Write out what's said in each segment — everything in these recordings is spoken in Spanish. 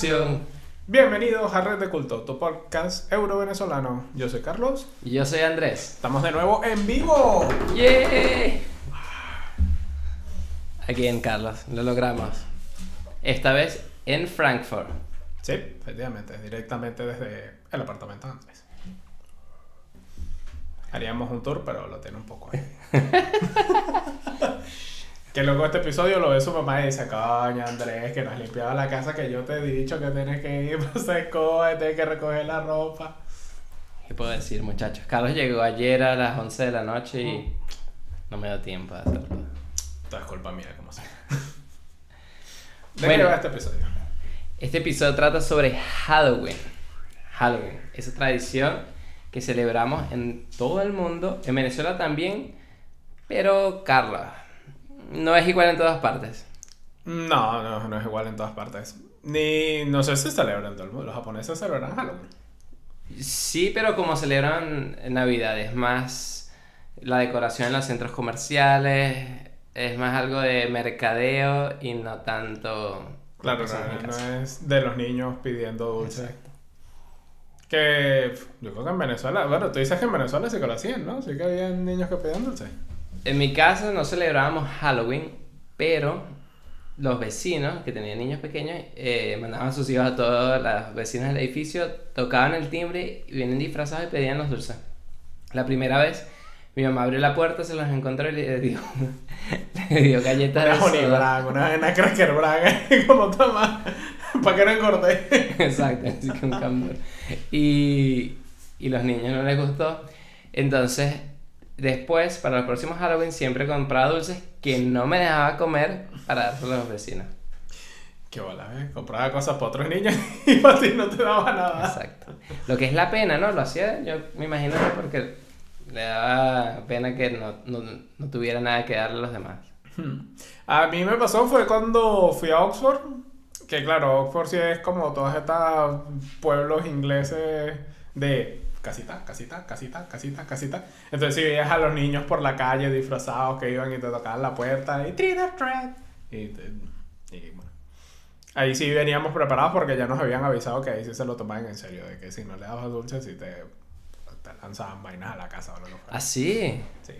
Acción. Bienvenidos a Red de Culto, tu podcast euro-venezolano. Yo soy Carlos. Y yo soy Andrés. Estamos de nuevo en vivo. ¡Yeah! Aquí en Carlos, lo logramos. Esta vez en Frankfurt. Sí, efectivamente, directamente desde el apartamento de Andrés. Haríamos un tour, pero lo tiene un poco ahí. que luego este episodio lo ve su mamá y dice, coño Andrés, que nos limpiaba la casa que yo te he dicho que tienes que ir para hacer escoba, tienes que recoger la ropa. ¿Qué puedo decir, muchachos? Carlos llegó ayer a las 11 de la noche y no me dio tiempo de hacerlo. Todo es culpa mía, como sea. ¿De Bueno. qué va este episodio? Este episodio trata sobre Halloween. Halloween, esa tradición que celebramos en todo el mundo, en Venezuela también, pero Carla, no es igual en todas partes. No, no, no es igual en todas partes. Ni, no sé si celebran todo el mundo. Los japoneses celebran Halloween. Sí, pero como celebran Navidad, es más la decoración en los centros comerciales, es más algo de mercadeo y no tanto... Claro, no, no es de los niños pidiendo dulces. Exacto. Que yo creo que en Venezuela, bueno, tú dices que en Venezuela sí que lo hacían, ¿no? Sí que había niños que pedían dulces. En mi casa no celebrábamos Halloween, pero los vecinos que tenían niños pequeños eh, mandaban a sus hijos a todos los vecinos del edificio, tocaban el timbre y vienen disfrazados y pedían los dulces. La primera vez mi mamá abrió la puerta, se los encontró y le dio, le dio galletas Una de soda. brag, una, una cracker brag, como toma, para que no engorde. Exacto, así que un cambio. Y, y los niños no les gustó. Entonces, después, para los próximos Halloween, siempre compraba dulces que no me dejaba comer para dárselo a los vecinos. Qué bola, ¿eh? Compraba cosas para otros niños y para ti no te daba nada. Exacto. Lo que es la pena, ¿no? Lo hacía, yo me imagino, que porque le daba pena que no, no, no tuviera nada que darle a los demás. A mí me pasó fue cuando fui a Oxford, que claro, Oxford sí es como todos estos pueblos ingleses de casita, casita, casita, casita, casita. Entonces si veías a los niños por la calle disfrazados que iban y te tocaban la puerta y treat. Y, te- y bueno. Ahí sí veníamos preparados porque ya nos habían avisado que ahí sí se lo tomaban en serio, de que si no le dabas dulces sí te, te lanzaban vainas a la casa o lo que fuera. ¿Ah, sí? Sí.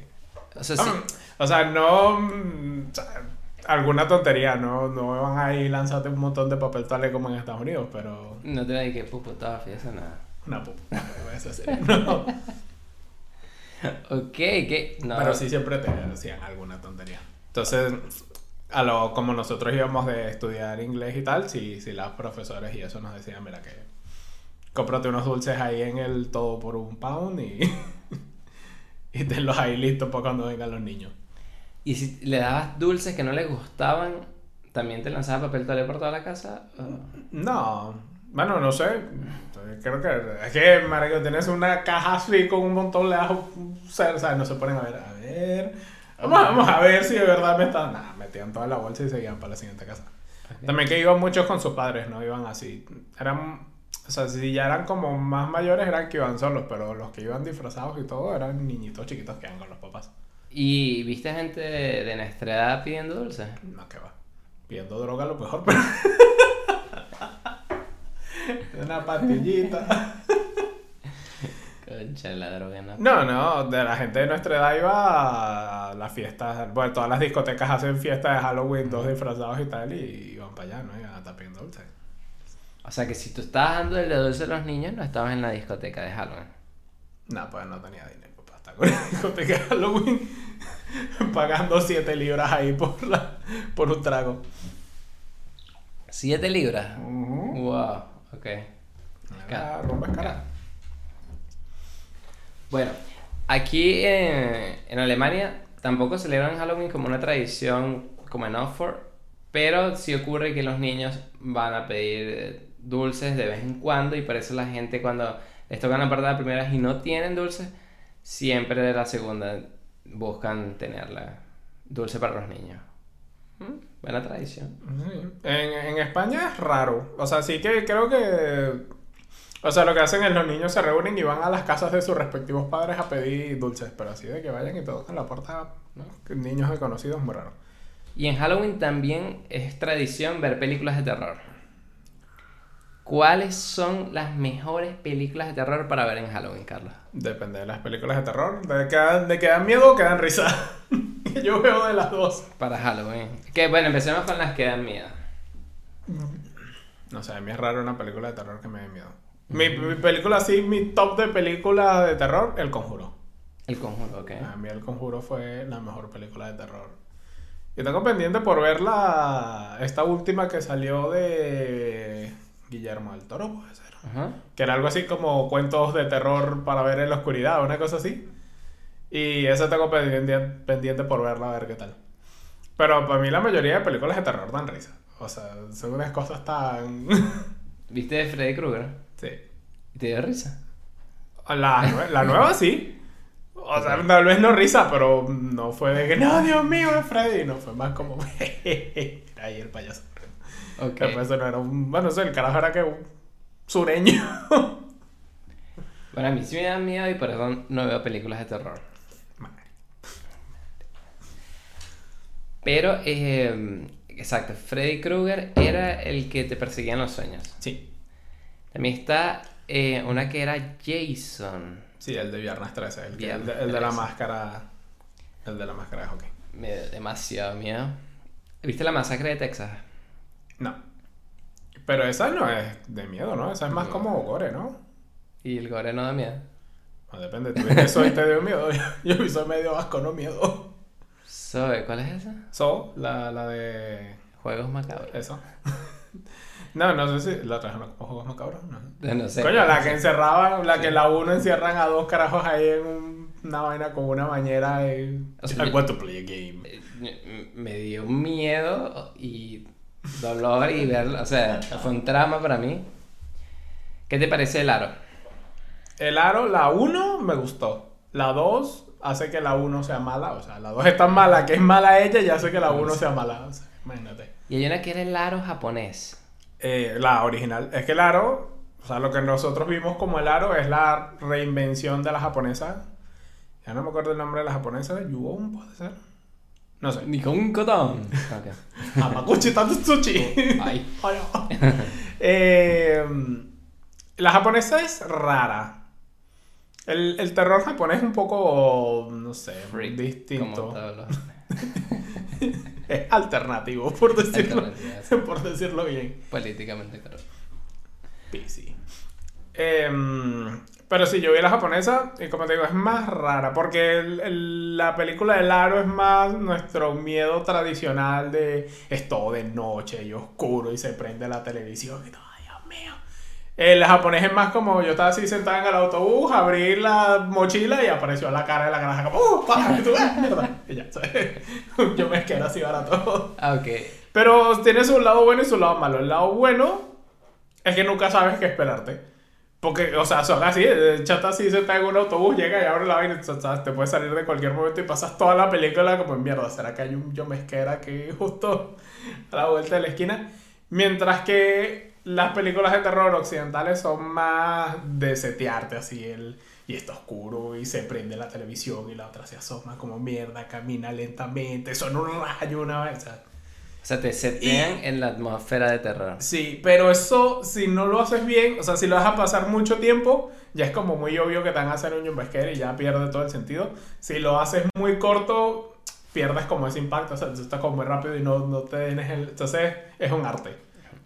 O sea, sí. O sea, no. o sea, alguna tontería, no, no van a ir lanzarte un montón de papel toalé como en Estados Unidos, pero. No te que pupo, toda fiesta, nada. Una pupa. no, eso sí, no. Ok, que no. Pero sí siempre te decían alguna tontería. Entonces, a lo, como nosotros íbamos de estudiar inglés y tal, sí, sí, las profesores y eso nos decían, mira que. Cómprate unos dulces ahí en el todo por un pound y. y tenlos ahí listos para cuando vengan los niños. Y si le dabas dulces que no les gustaban, ¿también te lanzaba papel toalé por toda la casa? ¿O- No, bueno, no sé. Creo que es que, marico, tienes una caja así con un montón de ajo, o sea, no se ponen a ver, a ver. Vamos, vamos a ver si de verdad me están. Nada, metían toda la bolsa y seguían para la siguiente casa. También que iban muchos con sus padres, no iban así. Eran, o sea, si ya eran como más mayores, eran que iban solos, pero los que iban disfrazados y todo eran niñitos chiquitos que iban con los papás. ¿Y viste gente de, de nuestra edad pidiendo dulces? No, que va. Pidiendo droga a lo mejor, pero. Una pastillita. Concha, la droga, ¿no? No, no, de la gente de nuestra edad iba a las fiestas. Bueno, todas las discotecas hacen fiestas de Halloween, todos disfrazados y tal, y iban para allá, ¿no? Iban a estar pidiendo dulces. O sea que si tú estabas dando el de dulce a los niños, no estabas en la discoteca de Halloween. No, pues no tenía dinero para estar con la discoteca de Halloween pagando 7 libras ahí por, la, por un trago. ¿Siete libras? Ujú. Wow, ok. Era rumba escala. Bueno, aquí en, en Alemania tampoco celebran Halloween como una tradición como en Oxford, pero sí ocurre que los niños van a pedir eh, dulces de vez en cuando y por eso la gente cuando les tocan la parte de la primera y no tienen dulces, siempre de la segunda buscan tenerla dulce para los niños. Mm, Buena tradición. Sí. En, en España es raro. O sea, sí que creo que. O sea, lo que hacen es los niños se reúnen y van a las casas de sus respectivos padres a pedir dulces. Pero así de que vayan y tocan la puerta, ¿no? Niños desconocidos, muy raro. Y en Halloween también es tradición ver películas de terror. ¿Cuáles son las mejores películas de terror para ver en Halloween, Carlos? Depende de las películas de terror. De que dan, de que dan miedo o que dan risa. Yo veo de las dos. Para Halloween. Que bueno, empecemos con las que dan miedo. No sé, a mí es raro una película de terror que me dé miedo. Mi, mi película así, mi top de películas de terror, El Conjuro. El conjuro, ok. A mí El Conjuro fue la mejor película de terror. Y tengo pendiente por ver la... Esta última que salió de Guillermo del Toro, puede ser. Ajá. Que era algo así como cuentos de terror para ver en la oscuridad, una cosa así. Y esa tengo pendiente, pendiente por verla, a ver qué tal. Pero para mí la mayoría de películas de terror dan risa. O sea, son unas cosas tan... ¿Viste de Freddy Krueger? sí. ¿Y te dio risa? La, la nueva sí. O sea, tal vez no risa, pero no fue de que, no, Dios mío, es Freddy. No, fue más como, ahí el payaso. Ok. Después eso no era un, bueno, eso el carajo era que un sureño. Bueno, a mí sí me da miedo y por eso no veo películas de terror. Pero, eh, exacto, Freddy Krueger era el que te perseguía en los sueños. Sí. También está eh, una que era Jason. Sí, el de Viernes 13, el, que- Viernes el de, el de la 13. máscara. El de la máscara de hockey. Me dio demasiado miedo. ¿Viste la masacre de Texas? No. Pero esa no es de miedo, ¿no? Esa es más No. como gore, ¿no? Y el gore no da miedo. No, depende, tú ves eso y te dio miedo. Yo soy medio asco, no miedo. Zoe, ¿cuál es esa? So, la, la de. Juegos macabros. Eso. No, no sé si la trajeron como juegos macabros. No. No sé. Coño, la que encerraban, la Sí. que la uno encierran a dos carajos ahí en un- una vaina con una bañera y... O sea, I want to play a game. Me- Me dio miedo y dolor y verlo. O sea, fue un trama para mí. ¿Qué te parece el aro? El aro, la 1 me gustó. La 2 hace que la 1 sea mala. O sea, la 2 es tan mala que es mala ella y hace que la 1 sea mala. O sea, imagínate. Y hay una que era el aro japonés. Eh, la original. Es que el aro, o sea, lo que nosotros vimos como el aro es la reinvención de la japonesa. Ya no me acuerdo el nombre de la japonesa. Yuon, puede ser. No sé. Nikon Koton. Ok. Hamaguchi Tatsuchi. Ay. Ay, oh. Eh, la japonesa es rara. El, el terror japonés es un poco, no sé, Freak, distinto. Es alternativo, por decirlo, por decirlo bien. políticamente correcto. PC. Em, pero sí, yo vi la japonesa y como te digo, es más rara porque el- el- la película del aro es más nuestro miedo tradicional de es todo de noche y oscuro y se prende la televisión y todo, Dios mío. El japonés es más como yo estaba así sentada en el autobús, abrí la mochila y apareció la cara de la granja como, ¡uh! pa", y tú, "Ah, mierda! Y ya, yo me quedé así barato. Ah, ok. Pero tiene su lado bueno y su lado malo. El lado bueno es que nunca sabes qué esperarte. Porque, o sea, son así, el chata así se está en un autobús, llega y abre la vaina o sea, te puede salir de cualquier momento y pasas toda la película como en mierda. ¿Será que hay un yomesquera aquí justo a la vuelta de la esquina? Mientras que las películas de terror occidentales son más de setearte así el... Y está oscuro y se prende la televisión y la otra se asoma como mierda, camina lentamente, son un rayo una vez. O sea, O sea, te setean en la atmósfera de terror. Sí, pero eso, si no lo haces bien, o sea, si lo dejas pasar mucho tiempo, ya es como muy obvio que te van a hacer un jumpscare y ya pierde todo el sentido. Si lo haces muy corto, pierdes como ese impacto, o sea, tú estás como muy rápido y no, no te tienes el... Entonces, es un arte.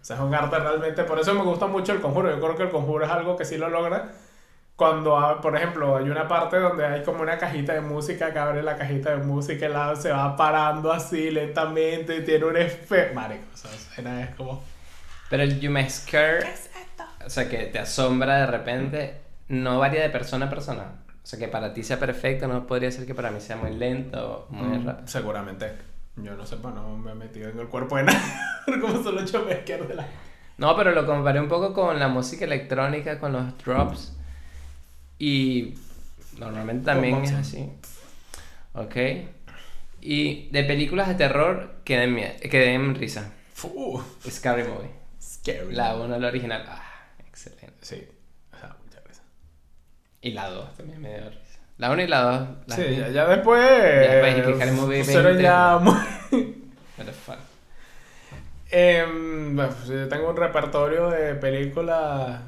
O sea, es un arte realmente. Por eso me gusta mucho el conjuro. Yo creo que el conjuro es algo que sí lo logra. Cuando, ah, por ejemplo, hay una parte donde hay como una cajita de música que abre la cajita de música y la, se va parando así lentamente y tiene un efecto. Marico, o sea, es como. Pero el jumpscare, o sea, que te asombra de repente, no varía de persona a persona. O sea, que para ti sea perfecto, no podría ser que para mí sea muy lento o muy Mm, rápido. Seguramente. Yo no sé, pues no me he metido en el cuerpo de nada. como solo hecho mezclar de la. No, pero lo comparé un poco con la música electrónica, con los drops. Y normalmente también es así. Ok. Y de películas de terror que den, mie- que den risa. Fu, Scary Movie. scary. La 1, la original. Ah, excelente. Sí. O sea, muchas gracias. Y la 2 también me dio risa. La 1 y la 2. las Sí, vi. ya, ya después. después, y que Scary Movie Fueron 20. ya muy. What the fuck. Em, bueno, pues, yo tengo un repertorio de películas.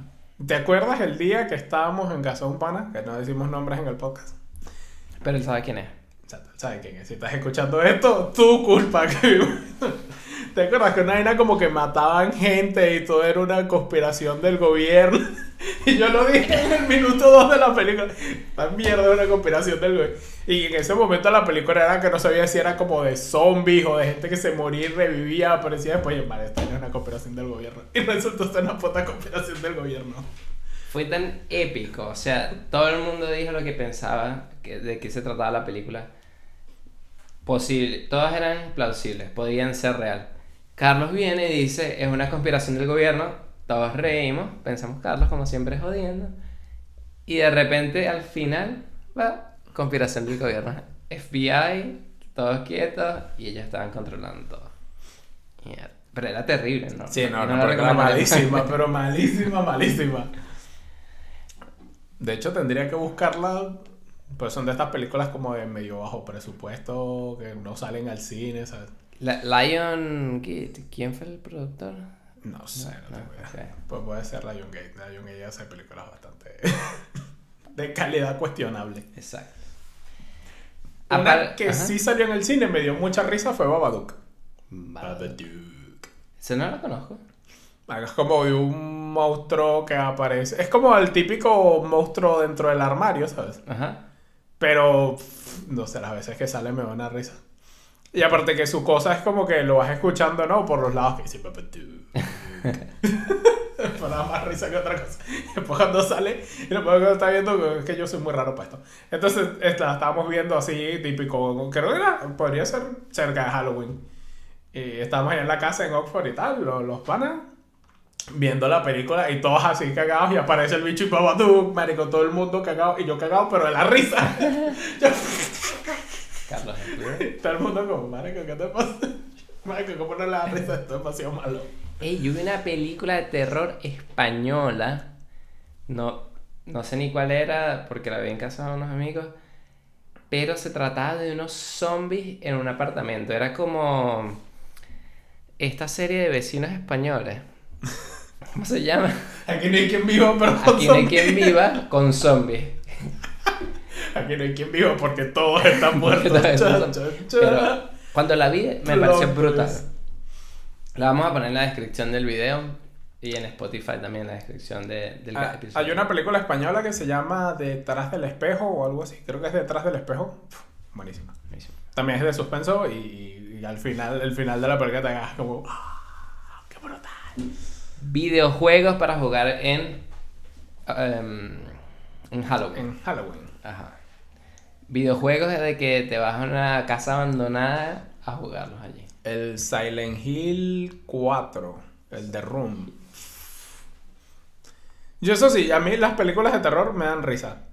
¿Te acuerdas el día que estábamos en casa de un pana? Que no decimos nombres en el podcast. Pero él sabe quién es. O sea, ¿Sabes quién es? Si estás escuchando esto, tu culpa. ¿Te acuerdas que una vaina como que mataban gente y todo era una conspiración del gobierno? Y yo lo dije en el minuto 2 de la película. Esta mierda es una conspiración del gobierno. Y en ese momento la película era que no sabía si era como de zombies o de gente que se moría y revivía. Aparecía después y vale, esta era una conspiración del gobierno. Y resultó ser una puta conspiración del gobierno. Fue tan épico, o sea, todo el mundo dijo lo que pensaba que, de qué se trataba la película. Posible, todas eran plausibles, podían ser real. Carlos viene y dice, es una conspiración del gobierno, todos reímos, pensamos Carlos como siempre jodiendo, y de repente al final, va, conspiración del gobierno. FBI, todos quietos, y ellos estaban controlando todo. Mierda. Pero era terrible, ¿no? Sí, no, no, porque era malísima, pero malísima, malísima. De hecho, tendría que buscarla. Pues son de estas películas como de medio bajo presupuesto, que no salen al cine, ¿sabes? La- Lion ¿quién fue el productor? No sé, no, no, tengo idea. ok. Pues puede ser Lionsgate. Lionsgate hace películas bastante de calidad cuestionable. Exacto. Una Apar- que Ajá. sí salió en el cine, me dio mucha risa, fue Babadook. Babadook. Ese no lo conozco. Es como de un monstruo que aparece. Es como el típico monstruo dentro del armario, ¿sabes? Ajá. Pero, no sé, las veces que sale me da una risa. Y aparte que su cosa es como que lo vas escuchando, ¿no? Por los lados que dice da más risa que otra cosa. Después cuando sale, y después cuando está viendo, es que yo soy muy raro para esto. Entonces, esta, estábamos viendo así, típico, creo que era, podría ser cerca de Halloween. Y estábamos allá en la casa en Oxford y tal, los, los panas, viendo la película y todos así cagados y aparece el bicho y Babadook, marico, todo el mundo cagado y yo cagado, pero de la risa. Yo- Arturo. todo el mundo como, marico, ¿qué te pasa? Marico, ¿cómo no le da risa? Esto es demasiado malo. Ey, yo vi una película de terror española. No, no sé ni cuál era porque la vi en casa de unos amigos. Pero se trataba de unos zombies en un apartamento. Era como esta serie de vecinos españoles. ¿Cómo se llama? Aquí no hay quien viva, pero con Aquí no hay zombies. quien viva con zombies. Aquí no hay quien viva porque todos están muertos. Cuando la vi me pareció brutal. La vamos a poner en la descripción del video y en Spotify también en la descripción de- del Ah, episodio. hay una película española que se llama Detrás del espejo o algo así. Creo que es Detrás del espejo. Uf, buenísima. También es de suspenso y, y al final, el final de la película te hagas como. ¡Ah! ¡Qué brutal! Videojuegos para jugar en. em, en Halloween. En Halloween. Ajá. Videojuegos de que te vas a una casa abandonada a jugarlos allí. El Silent Hill 4. El de Room. Yo eso sí, a mí las películas de terror me dan risa.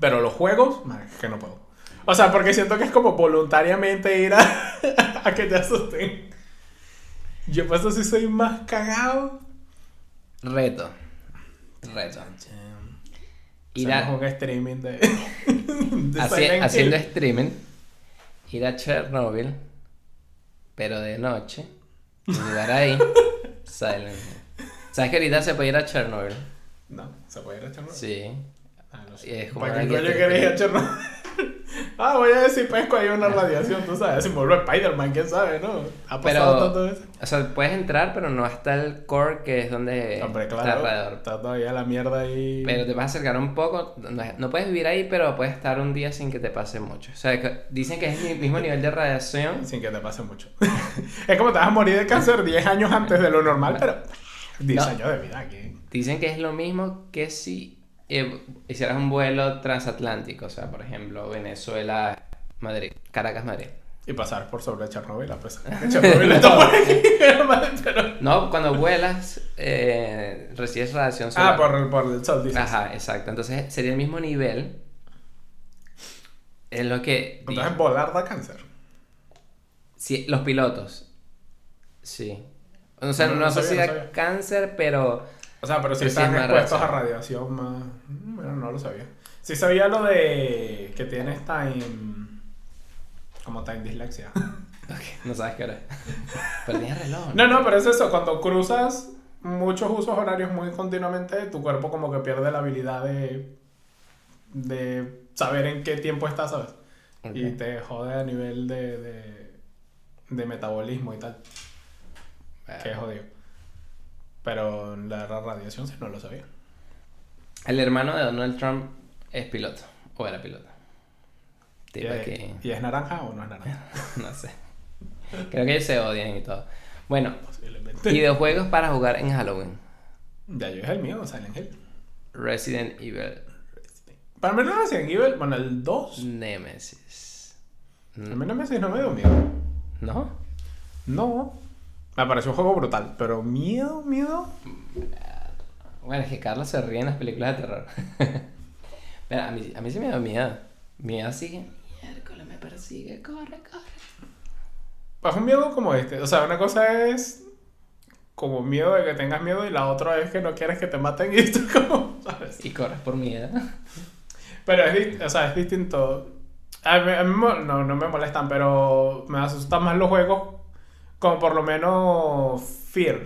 Pero los juegos, man, que no puedo. O sea, porque siento que es como voluntariamente ir a, a que te asusten. Yo por eso sí soy más cagado. Reto. Reto. A- Hacemos un streaming de, de haci- haciendo streaming. Ir a Chernobyl. Pero de noche. Y jugar ahí. Silent. ¿Sabes que ahorita se puede ir a Chernobyl? No, se puede ir a Chernobyl. Sí. Ah, no Y sé. es como ¿Para qué coño querés ir a Chernobyl? ah, voy a ver si pesco ahí una radiación, tú sabes. Si me vuelve Spider-Man, quién sabe, ¿no? Ha pasado tanto eso. o sea, puedes entrar, pero no hasta el core que es donde Hombre, está claro. alrededor. Está todavía la mierda ahí. Pero te vas a acercar un poco, no, no puedes vivir ahí, pero puedes estar un día sin que te pase mucho. O sea, que dicen que es el mismo nivel de radiación. Sin que te pase mucho. es como te vas a morir de cáncer 10 años antes de lo normal, pero 10 No. años de vida aquí. Dicen que es lo mismo que si eh, hicieras un vuelo transatlántico, o sea, por ejemplo, Venezuela, Madrid, Caracas, Madrid. Y pasar por sobre Chernobyl, a pesar de Chernobyl está por aquí. pero- No, cuando vuelas, eh, recibes radiación solar. Ah, por, por el sol, dices. Ajá, exacto. Entonces sería el mismo nivel. Es lo que. Entonces volar da cáncer. Sí, los pilotos. Sí. O sea, No, no, no sé si da cáncer, pero. O sea, pero si sí están es expuestos a radiación. más. Mm, Bueno, no lo sabía. Sí sabía lo de que tienes time. Como time dislexia. Ok, no sabes qué hora. Pero tienes reloj. No, no, pero es eso, cuando cruzas muchos usos horarios muy continuamente, tu cuerpo como que pierde la habilidad de, de saber en qué tiempo estás, ¿sabes? Y te jode a nivel de, de, de metabolismo y tal, que es jodido. Pero la radiación sí no lo sabía. El hermano de Donald Trump es piloto. O era piloto. ¿Y es, que. ¿Y es naranja o no es naranja? No sé. Creo que ellos se odian y todo. Bueno, videojuegos para jugar en Halloween. Ya yo es el mío, Silent Hill. Resident Evil Para mí no Resident Evil, bueno, el 2. Nemesis. A mí me, no me dio miedo. ¿No? No. Me pareció un juego brutal, pero miedo, miedo. Bueno, es que Carlos se ríe en las películas de terror. Pero a mí, a mí sí me da miedo. Miedo sigue. Miércoles me persigue. Corre, corre. Pues un miedo como este. O sea, una cosa es como miedo de que tengas miedo y la otra es que no quieres que te maten y esto como, ¿sabes? Y corres por miedo. Pero es, o sea, es distinto. A mí, a mí mo- no, no me molestan, pero me asustan más los juegos como por lo menos Fear.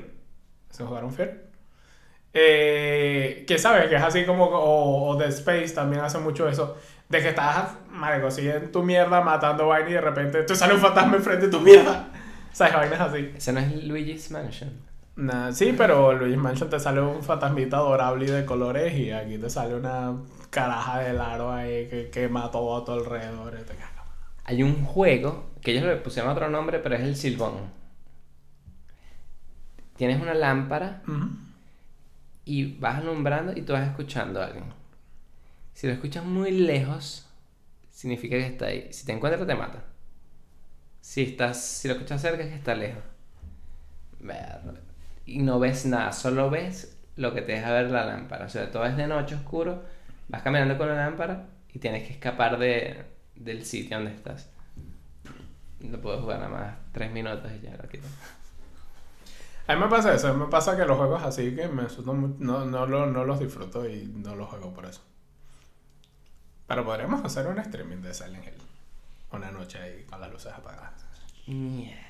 ¿Se jugaron Fear? Eh, que sabes, que es así como, o, o The Space también hace mucho eso, de que estás, marico, así en tu mierda matando vaina y de repente te sale un fantasma enfrente de tu mierda. ¿Sabes? Vainas así. Ese no es Luigi's Mansion. Nah, sí, pero Luis Mansion te sale un fantasmita adorable y de colores y aquí te sale una caraja de aro ahí que quema todo a tu alrededor. y te. Hay un juego que ellos le pusieron otro nombre, pero es el Silbón. Tienes una lámpara y vas alumbrando y tú vas escuchando a alguien. Si lo escuchas muy lejos, significa que está ahí. Si te encuentra, te mata. Si, estás, si lo escuchas cerca, es que está lejos. Ver- Y no ves nada, solo ves lo que te deja ver la lámpara. O sea, todo es de noche oscuro, vas caminando con la lámpara y tienes que escapar de, del sitio donde estás. No puedo jugar nada más tres minutos y ya lo quito. A mí me pasa eso, a mí me pasa que los juegos así que me asustan mucho, no, no, lo- no los disfruto y no los juego por eso. Pero podríamos hacer un streaming de Silent Hill. Una noche ahí con las luces apagadas. Mierda.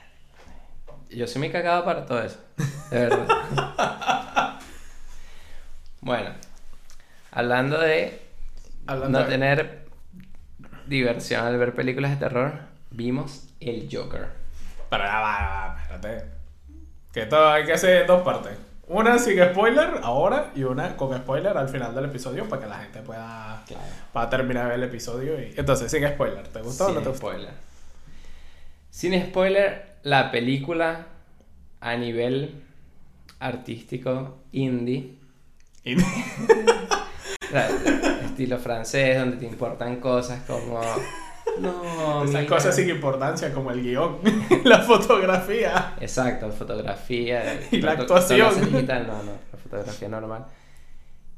Yo soy muy cagado para todo eso. De verdad. bueno. Hablando de Hablando no de- tener diversión al ver películas de terror, vimos El Joker. Pero va, espérate. Que todo hay que hacer dos partes. Una sin spoiler ahora y una con spoiler al final del episodio para que la gente pueda, Claro. para terminar el episodio. Y... Entonces, sin spoiler, ¿te gustó o no Sin te gustó? spoiler. Sin spoiler, la película a nivel artístico indie, sea, estilo francés, donde te importan cosas como... No, Esas mira. cosas sin importancia como el guion, la fotografía. Exacto, fotografía. Y la foto- actuación. digital, no, no, la fotografía normal.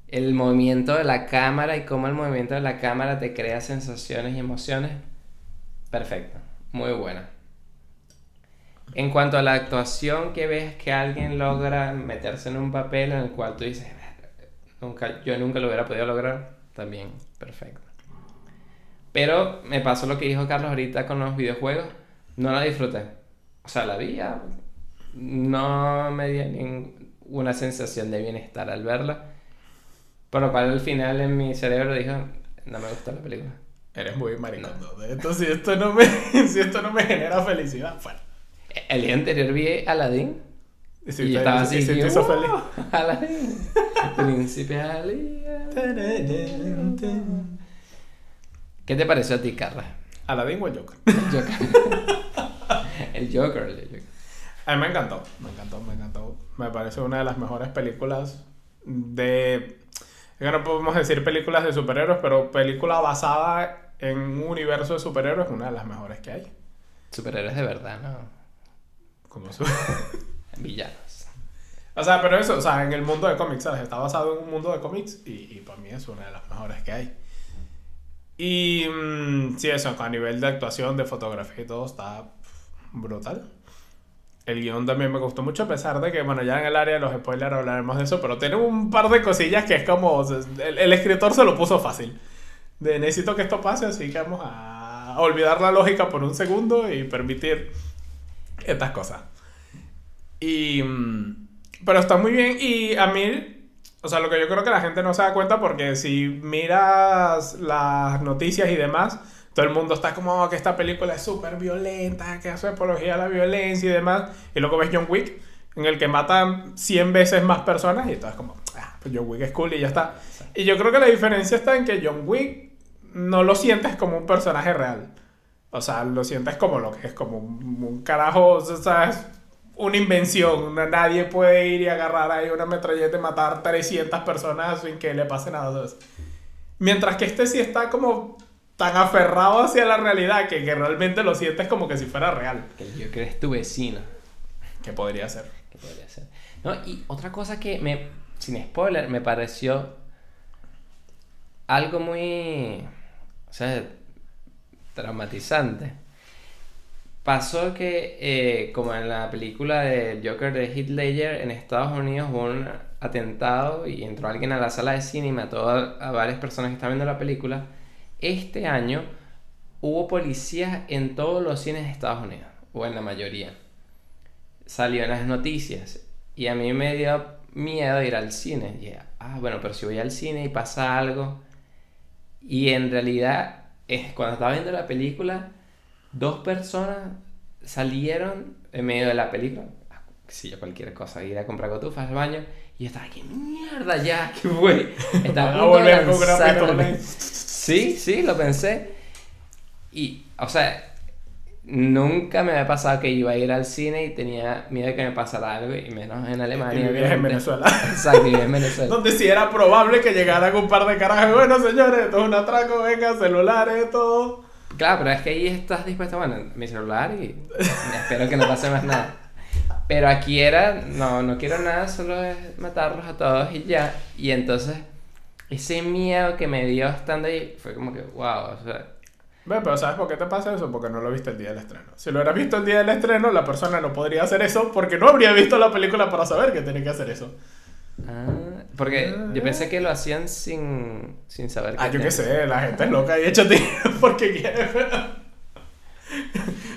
El movimiento de la cámara y cómo el movimiento de la cámara te crea sensaciones y emociones. Perfecto, muy buena. En cuanto a la actuación que ves que alguien logra meterse en un papel en el cual tú dices, nunca, yo nunca lo hubiera podido lograr, también perfecto. Pero me pasó lo que dijo Carlos ahorita con los videojuegos, no la disfruté. O sea, la vi, ya, no me dio ninguna sensación de bienestar al verla. Por lo cual al final en mi cerebro dijo, no me gustó la película. Eres muy maricón. ¿no? Esto, si, esto no me, si esto no me genera felicidad, fuera. El día anterior vi Aladdin Y si y yo estaba y así, si te que, hizo "Wow, feliz. Aladdin, príncipe Ali. ¿Qué te pareció a ti, Carla? Aladdin o el Joker. El Joker. el Joker, el Joker. A mí me encantó, me encantó, me encantó. Me parece una de las mejores películas de... Es que no podemos decir películas de superhéroes, pero película basada en un universo de superhéroes es una de las mejores que hay. Superhéroes de verdad, ¿no? Como su- Villanos. o sea, pero eso, o sea, en el mundo de cómics, ¿sabes? Está basado en un mundo de cómics y, y para mí es una de las mejores que hay. Y mm, sí, eso, a nivel de actuación, de fotografía y todo, está brutal. El guion también me gustó mucho, a pesar de que, bueno, ya en el área de los spoilers hablaremos de eso, pero tiene un par de cosillas que es como. el escritor se lo puso fácil. De necesito que esto pase, así que vamos a olvidar la lógica por un segundo y permitir Estas cosas. Y. mm, Pero está muy bien. Y a mí. O sea, lo que yo creo que la gente no se da cuenta porque si miras las noticias y demás, todo el mundo está como "Oh, que esta película es súper violenta, que hace apología a la violencia y demás. Y luego ves John Wick, en el que matan 100 veces más personas y todo es como, ah, pues John Wick es cool y ya está. Y yo creo que la diferencia está en que John Wick no lo sientes como un personaje real. O sea, lo sientes como lo que es, como un, un carajo, o sea, es una invención. Na- Nadie puede ir y agarrar ahí una metralleta y matar 300 personas sin que le pase nada. ¿sabes? Mientras que este sí está como tan aferrado hacia la realidad que, que realmente lo sientes como que si fuera real. Que el Joker es tu vecino. Que podría ser. que podría ser. No, y otra cosa que me, sin spoiler, me pareció algo muy, o sea, traumatizante. Pasó que, eh, como en la película de Joker de Heath Ledger, en Estados Unidos hubo un atentado y entró alguien a la sala de cine y mató a, varias personas que estaban viendo la película. Este año hubo policías en todos los cines de Estados Unidos, o en la mayoría salió en las noticias y a mí me dio miedo ir al cine. Y ah, bueno, pero si voy al cine y pasa algo. Y en realidad, es, cuando estaba viendo la película, dos personas salieron en medio de la película. qué sé yo, cualquier cosa, ir a comprar cotufas al baño. Y yo estaba, ¿qué mierda ya? ¿Qué fue? Estaba a volver lanzarme. pistola. Sí, sí, lo pensé. Y, o sea, nunca me había pasado que iba a ir al cine y tenía miedo de que me pasara algo, y menos en Alemania. Y en. Venezuela. Exacto, vivía en Venezuela. Donde sí era probable que llegaran un par de carajos. Bueno, señores, esto es un atraco, venga, celulares, todo. Claro, pero es que ahí estás dispuesto, bueno, mi celular y espero que no pase más nada. Pero aquí era, no, no quiero nada, solo es matarlos a todos y ya. Y entonces, ese miedo que me dio estando ahí fue como que, wow, o sea, Ve, pero ¿sabes por qué te pasa eso? Porque no lo viste el día del estreno. Si lo hubieras visto el día del estreno, la persona no podría hacer eso porque no habría visto la película para saber que tenía que hacer eso. Ah, porque yo pensé que lo hacían sin, sin saber Ah, yo qué sé, la gente es loca y échate porque quiere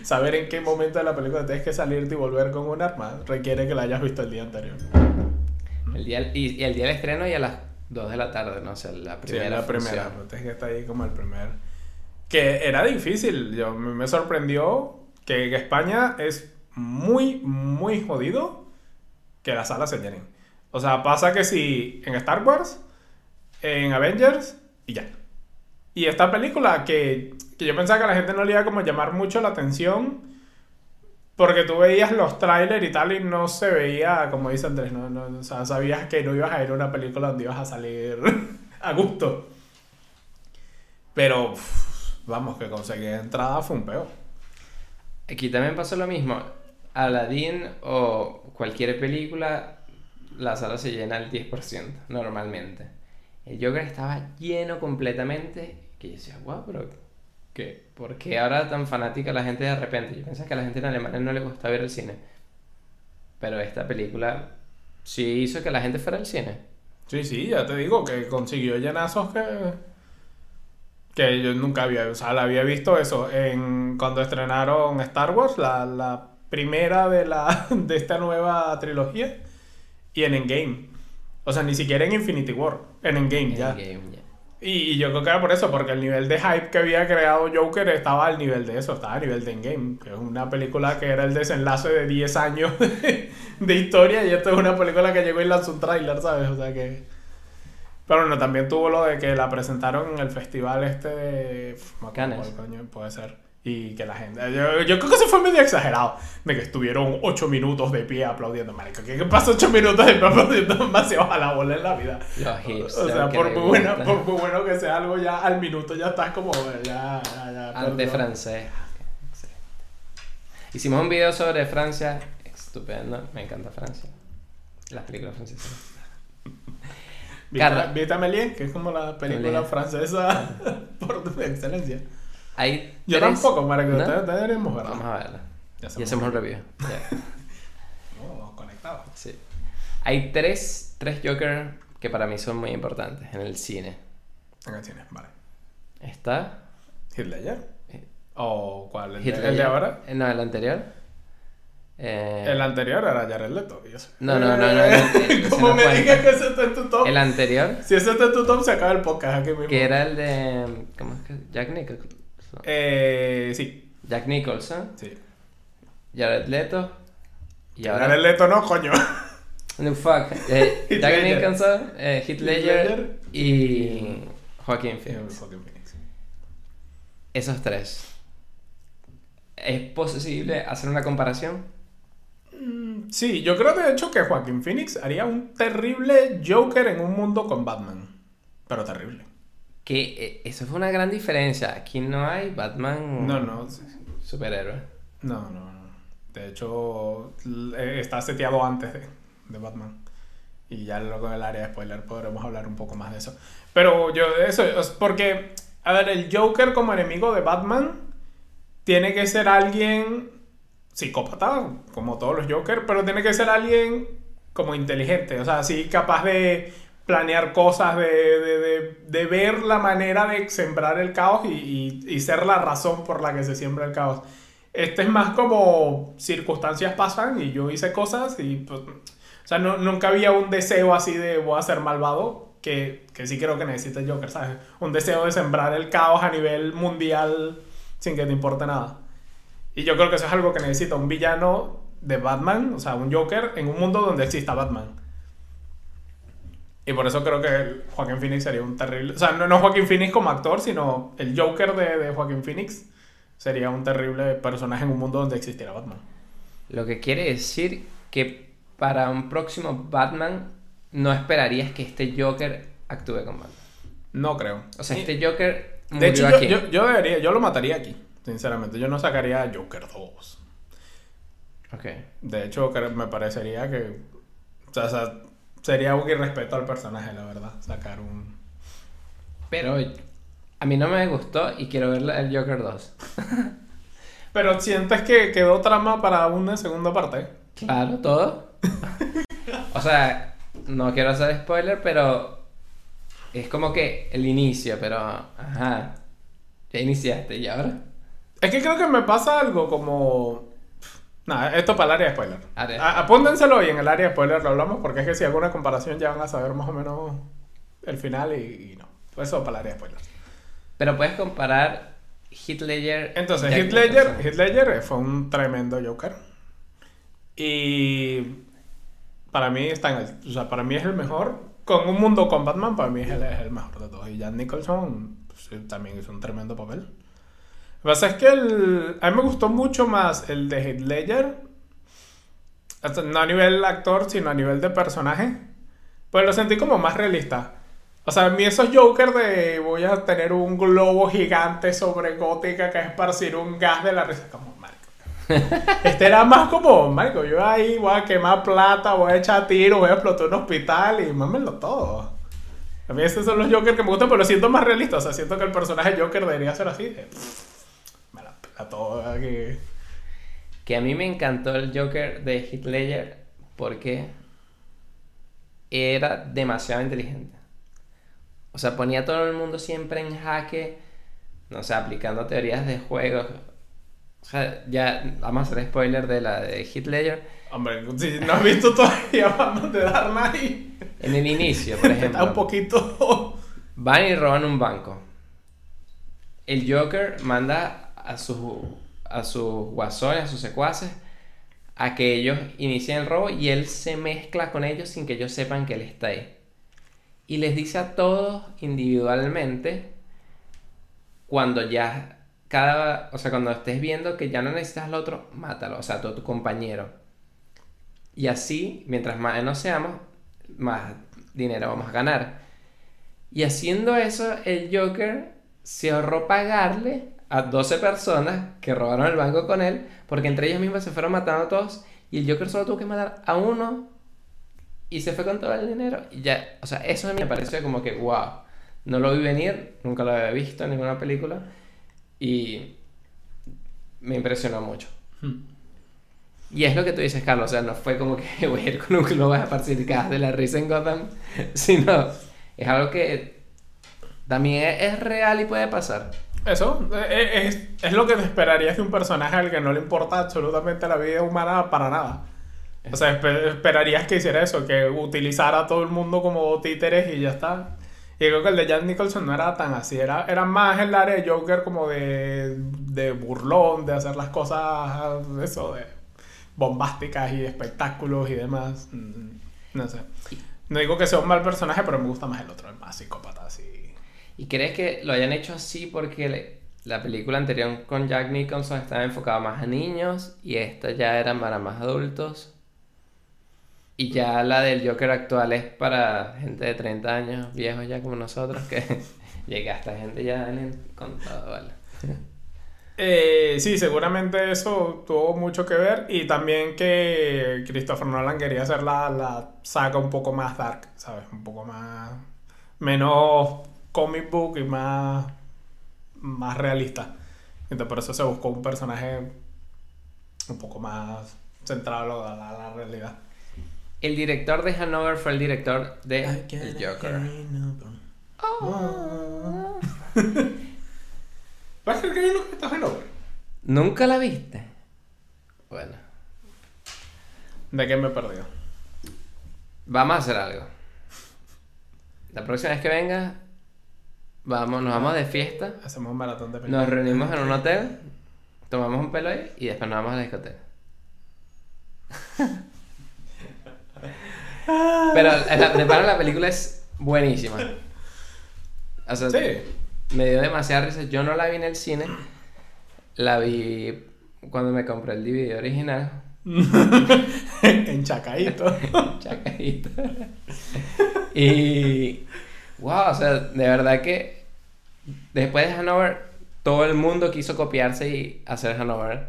saber en qué momento de la película tienes que salirte y volver con un arma requiere que la hayas visto el día anterior. El día, y, y el día del estreno y a las 2 de la tarde, no sé, la Sí, primera. la primera, tienes que estar ahí como el primer. Que era difícil, yo me sorprendió que España es muy, muy jodido que las salas se llenen. O sea, pasa que si en Star Wars, en Avengers y ya. Y esta película que, que yo pensaba que a la gente no le iba a como llamar mucho la atención porque tú veías los trailers y tal y no se veía, como dice Andrés, no, no, o sea, sabías que no ibas a ir a una película donde ibas a salir a gusto. Pero, vamos, que conseguir entrada fue un peo. Aquí también pasó lo mismo. Aladdin o cualquier película, la sala se llena al 10% normalmente. El Joker estaba lleno completamente. Que yo decía, wow, pero ¿qué? ¿Por qué ahora tan fanática la gente de repente? Yo pensaba que a la gente en Alemania no le gusta ver el cine. Pero esta película sí hizo que la gente fuera al cine. Sí, sí, ya te digo que consiguió llenazos que. que yo nunca había. O había visto eso en cuando estrenaron Star Wars, la, la primera de, la, de esta nueva trilogía, y en Endgame. O sea, ni siquiera en Infinity War, en Endgame ya. Endgame. Y, y yo creo que era por eso, porque el nivel de hype que había creado Joker estaba al nivel de eso, estaba a nivel de Endgame, que es una película que era el desenlace de 10 años de, de historia y esto es una película que llegó y lanzó un tráiler, ¿sabes? O sea que... Pero bueno, también tuvo lo de que la presentaron en el festival este de... Cannes. puede ser. Y que la gente... Yo, yo creo que eso fue medio exagerado. De que estuvieron 8 minutos de pie aplaudiendo. Marico, ¿qué, qué pasa 8 minutos de pie aplaudiendo demasiado a la bola en la vida? Los O hipsters sea, por muy, buena, por muy bueno que sea algo, ya al minuto ya estás como, ya, ya, ya. Arte francés. Excelente. Hicimos un video sobre Francia. Estupendo. Me encanta Francia. Las películas francesas. ¿Viste, Carla. ¿Viste Amélie? Que es como la película francesa por excelencia. Hay Yo tres- tampoco, Marco. ¿No? Ustedes deberíamos verla. Vamos a verla. Ya Y hacemos un review. Ya. Oh, conectados. Sí. Hay tres, tres Joker que para mí son muy importantes en el cine. En canciones, vale. Está ¿Heath Ledger? Eh, ¿O cuál? ¿El, de, el de ahora? No, el anterior. Eh, El anterior era Jared Leto. y eso. No, no, no, no, no, no me digas que ese está en tu top. el anterior, Si ese está en tu top, se acaba el podcast aquí mismo. que era el de. ¿Cómo es que? Jack Nicholson. Eh, sí. Jack Nicholson, Sí. Jared Leto. Y ahora. Jared Leto no, coño. No, fuck. Eh, Jack. Nicholson, eh, Heath Ledger. Y Joaquin Phoenix. Fucking Phoenix. Esos tres. ¿Es posible hacer una comparación? Mm, Sí, yo creo de hecho que Joaquín Phoenix haría un terrible Joker en un mundo con Batman. Pero terrible. Que eh, eso fue una gran diferencia. Aquí no hay Batman No, no. superhéroe. No, no, no. De hecho, eh, está seteado antes de, de Batman. Y ya luego en el área de spoiler podremos hablar un poco más de eso. Pero yo, eso, es porque, a ver, el Joker como enemigo de Batman tiene que ser alguien psicópata, como todos los Joker, pero tiene que ser alguien como inteligente, o sea, así capaz de planear cosas, de, de, de- de ver la manera de sembrar el caos y, y- ser la razón por la que se siembra el caos. Este es más como circunstancias pasan y yo hice cosas y pues, o sea, no- nunca había un deseo así de voy a ser malvado, que, que sí creo que necesita el Joker, ¿sabes? Un deseo de sembrar el caos a nivel mundial sin que te importe nada. Y yo creo que eso es algo que necesita un villano de Batman, o sea, un Joker en un mundo donde exista Batman. Y por eso creo que Joaquín Phoenix sería un terrible... O sea, no, no Joaquín Phoenix como actor, sino el Joker de, de Joaquín Phoenix sería un terrible personaje en un mundo donde existiera Batman. Lo que quiere decir que para un próximo Batman no esperarías que este Joker actúe con Batman. No creo. O sea, este Joker De hecho, yo, aquí. yo, yo debería, yo lo mataría aquí, sinceramente. Yo no sacaría a Joker 2. Ok. De hecho, me parecería que. O sea, sería un irrespeto al personaje, la verdad. Sacar un. Pero a mí no me gustó y quiero ver el Joker 2. Pero sientes que quedó trama para una segunda parte. Claro, todo. o sea, no quiero hacer spoiler, pero es como que el inicio, pero ajá. Ya iniciaste y ahora. Es que creo que me pasa algo como. Nada, esto para el área de spoiler. A- Apúntenselo y en el área de spoiler lo hablamos porque es que si hago una comparación ya van a saber más o menos el final y, y no. Eso para el área de spoiler. Pero puedes comparar Ledger. Entonces. Heath Ledger fue un tremendo Joker. Y para mí está en el, o sea, para mí es el mejor. Con un mundo con Batman, para mí es el, es el mejor de todos. Y Jack Nicholson pues, también hizo un tremendo papel. Lo que pasa es que el, a mí me gustó mucho más el de Heath Ledger. No a nivel actor, sino a nivel de personaje. Pues lo sentí como más realista. O sea, a mí esos Joker de voy a tener un globo gigante sobre Gótica que es esparcir un gas de la risa. Como, marico. Este era más como, marico, yo ahí voy a quemar plata, voy a echar tiros, voy a explotar un hospital y mámenlo todo. A mí esos son los Joker que me gustan, pero lo siento más realista. O sea, siento que el personaje Joker debería ser así. de, Pela todo aquí. Que a mí me encantó el Joker de Heath Ledger porque era demasiado inteligente. O sea, ponía a todo el mundo siempre en jaque, no sé, aplicando teorías de juegos. O sea, ya vamos a hacer spoiler de la de Heath Ledger. Hombre, si no has visto todavía, vamos de dar nadie. En el inicio, por Está un ejemplo, poquito. van y roban un banco. El Joker manda a sus a sus guasones, a sus secuaces, a que ellos inicien el robo y él se mezcla con ellos sin que ellos sepan que él está ahí. Y les dice a todos individualmente cuando ya cada, o sea, cuando estés viendo que ya no necesitas al otro, mátalo, o sea, a tu, compañero. Y así, mientras más nos seamos, más dinero vamos a ganar. Y haciendo eso, el Joker se ahorró pagarle a 12 personas que robaron el banco con él, porque entre ellos mismos se fueron matando a todos, y el Joker solo tuvo que matar a uno y se fue con todo el dinero. Y ya, o sea, eso me pareció como que, wow, no lo vi venir, nunca lo había visto en ninguna película, y me impresionó mucho. Y es lo que tú dices, Carlos, o sea, no fue como que voy a ir con un globo a gas de la risa en Gotham, sino es algo que también es real y puede pasar. Eso, eh, es, es lo que te esperarías de un personaje al que no le importa absolutamente la vida humana para nada. O sea, espe- esperarías que hiciera eso, que utilizara a todo el mundo como títeres y ya está. Y creo que el de Jack Nicholson no era tan así, era, era más el área de Joker como de, de burlón, de hacer las cosas, eso, de bombásticas y espectáculos y demás. No sé. No digo que sea un mal personaje, pero me gusta más el otro, el más psicópata, así. ¿Y crees que lo hayan hecho así porque le- la película anterior con Jack Nicholson estaba enfocada más a niños y esta ya era para más adultos? Y ya la del Joker actual es para gente de 30 años, viejos ya como nosotros, que llega hasta gente ya en el contado, ¿vale? Eh, sí, seguramente eso tuvo mucho que ver y también que Christopher Nolan quería hacer la, la saga un poco más dark, ¿sabes? Un poco más... menos comic book y más... más realista. Entonces por eso se buscó un personaje un poco más centrado a la, a la realidad. El director de Hanover fue el director de El Joker. ¿Vas a creer que hay uno que está Hanover? ¿Nunca la viste? Bueno, ¿De qué me he perdido? vamos a hacer algo. La próxima vez que venga, vamos, nos vamos de fiesta. Hacemos un maratón de películas. Nos reunimos en un hotel, tomamos un pelo ahí y después nos vamos a la discoteca. Pero la, de pana la película es buenísima. O sea, Sí. me dio demasiada risa. Yo no la vi en el cine, la vi cuando me compré el DVD original. en Chacaíto. Chacaíto. y. Wow, o sea, de verdad que después de Hanover, todo el mundo quiso copiarse y hacer Hanover.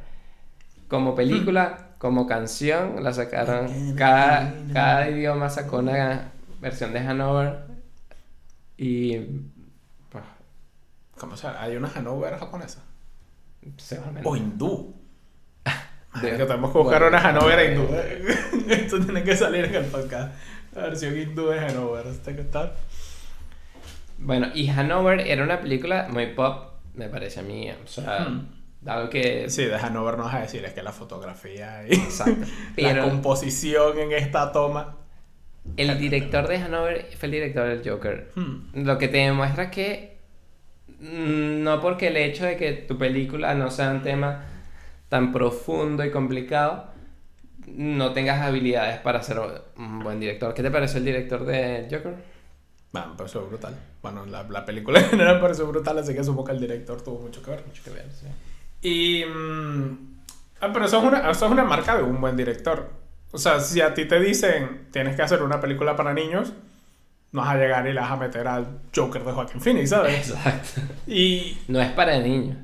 Como película, como canción, la sacaron. Cada, cada idioma sacó una versión de Hanover. Y. Pues, ¿Cómo se llama? Hay una Hanover japonesa. seguramente. O hindú. De- que tenemos que buscar bueno, una Hanover hindú. Esto tiene que salir en el podcast. La versión hindú de Hanover. ¿Este que está? Bueno, y Hanover era una película muy pop, me parece a mí. O sea, Hmm. algo que. Sí, de Hanover no vas a decir, es que la fotografía y Exacto. la Pero composición en esta toma. el director de Hanover fue el director del Joker. Hmm. Lo que te demuestra que mm, no porque el hecho de que tu película no sea un tema tan profundo y complicado, no tengas habilidades para ser un buen director. ¿Qué te pareció el director de Joker? Bueno, me pareció brutal. Bueno, la, la película en general me pareció brutal, así que supongo que el director tuvo mucho que ver. Mucho que ver, sí. Y. mm, ah, pero eso es, una, eso es una marca de un buen director. O sea, si a ti te dicen tienes que hacer una película para niños, no vas a llegar y le vas a meter al Joker de Joaquin Phoenix, ¿sabes? Exacto. Y, No es para niños.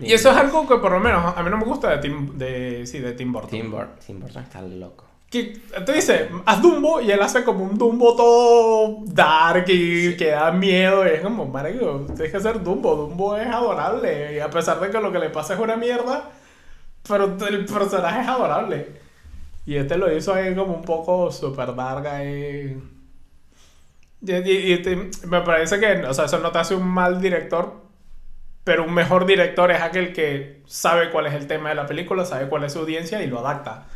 y eso es algo que por lo menos a mí no me gusta de Tim, de, sí, de Tim Burton. Tim Burton, Tim Burton está loco. Que te dice, haz Dumbo y él hace como un Dumbo todo dark y que da miedo. Y es como, marico, tienes que hacer Dumbo. Dumbo es adorable. Y a pesar de que lo que le pasa es una mierda, pero el personaje es adorable. Y este lo hizo ahí como un poco super dark ahí. Y, y- y te- me parece que, o sea, eso no te hace un mal director, pero un mejor director es aquel que sabe cuál es el tema de la película, sabe cuál es su audiencia y lo adapta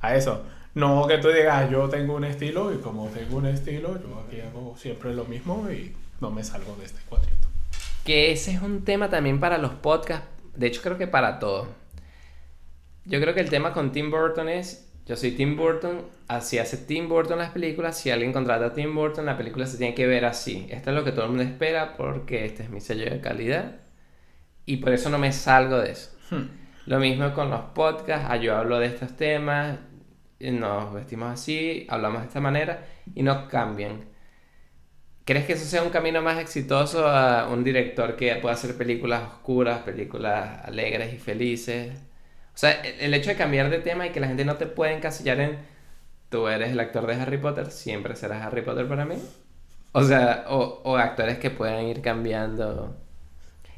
a eso. No que tú digas, yo tengo un estilo y como tengo un estilo, yo aquí hago siempre lo mismo y no me salgo de este cuadrito. Que ese es un tema también para los podcasts. De hecho, creo que para todo. Yo creo que el tema con Tim Burton es. Yo soy Tim Burton, así hace Tim Burton las películas. Si alguien contrata a Tim Burton, la película se tiene que ver así. Esto es lo que todo el mundo espera porque este es mi sello de calidad. Y por eso no me salgo de eso. Hmm. Lo mismo con los podcasts. ah, yo hablo de estos temas, nos vestimos así, hablamos de esta manera y no cambian. ¿Crees que eso sea un camino más exitoso a un director que pueda hacer películas oscuras, películas alegres y felices? O sea, el, hecho de cambiar de tema y que la gente no te pueda encasillar en tú eres el actor de Harry Potter, siempre serás Harry Potter para mí. O sea, o, o actores que puedan ir cambiando.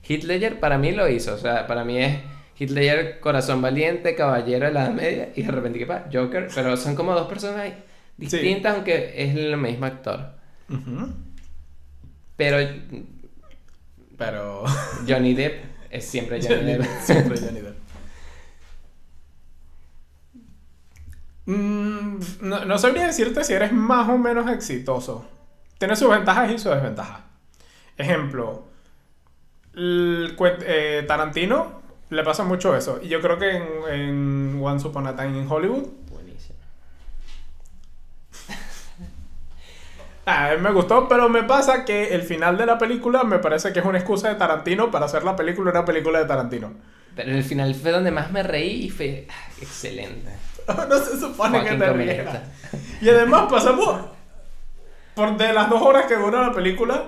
Ledger para mí lo hizo, o sea, para mí es Ledger corazón valiente, caballero de la Edad media y de repente ¿qué pasa? Joker, pero son como dos personas distintas aunque es el mismo actor. Pero Pero... Johnny Depp Es siempre Johnny Depp. Siempre Johnny Depp. Mm, no, no sabría decirte si eres más o menos exitoso. Tiene sus ventajas y sus desventajas. Ejemplo, el eh, Tarantino le pasa mucho eso. Y yo creo que en, en Once Upon a Time in Hollywood, Buenísimo. ah, a mí me gustó, pero me pasa que el final de la película me parece que es una excusa de Tarantino para hacer la película una película de Tarantino. Pero el final fue donde más me reí y fue ah, excelente. no se supone que te rieras. Y además pasamos por de las dos horas que dura la película,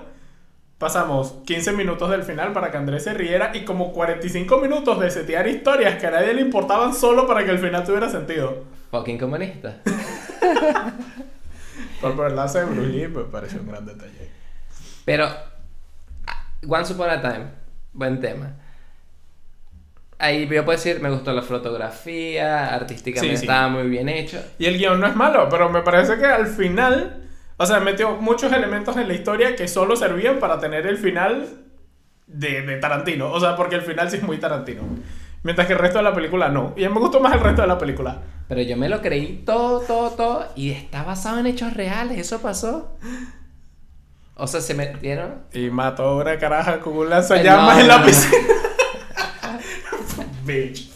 pasamos 15 minutos del final para que Andrés se riera y como 45 minutos de setear historias que a nadie le importaban solo para que el final tuviera sentido. Fucking comunista. Por, lado de Bruce Lee me pareció un gran detalle. Pero, Once Upon a Time, buen tema. Ahí yo puedo decir, me gustó la fotografía, artísticamente Sí, sí. estaba muy bien hecho. Y el guion no es malo, pero me parece que al final, o sea, metió muchos elementos en la historia que solo servían para tener el final de, de Tarantino. O sea, porque el final sí es muy Tarantino. Mientras que el resto de la película no. Y a mí me gustó más el resto de la película. Pero yo me lo creí todo, todo, todo. Y está basado en hechos reales. ¿Eso pasó? O sea, se metieron. Y mató a una caraja con un lanzallamas No, en la no. piscina. Bitch.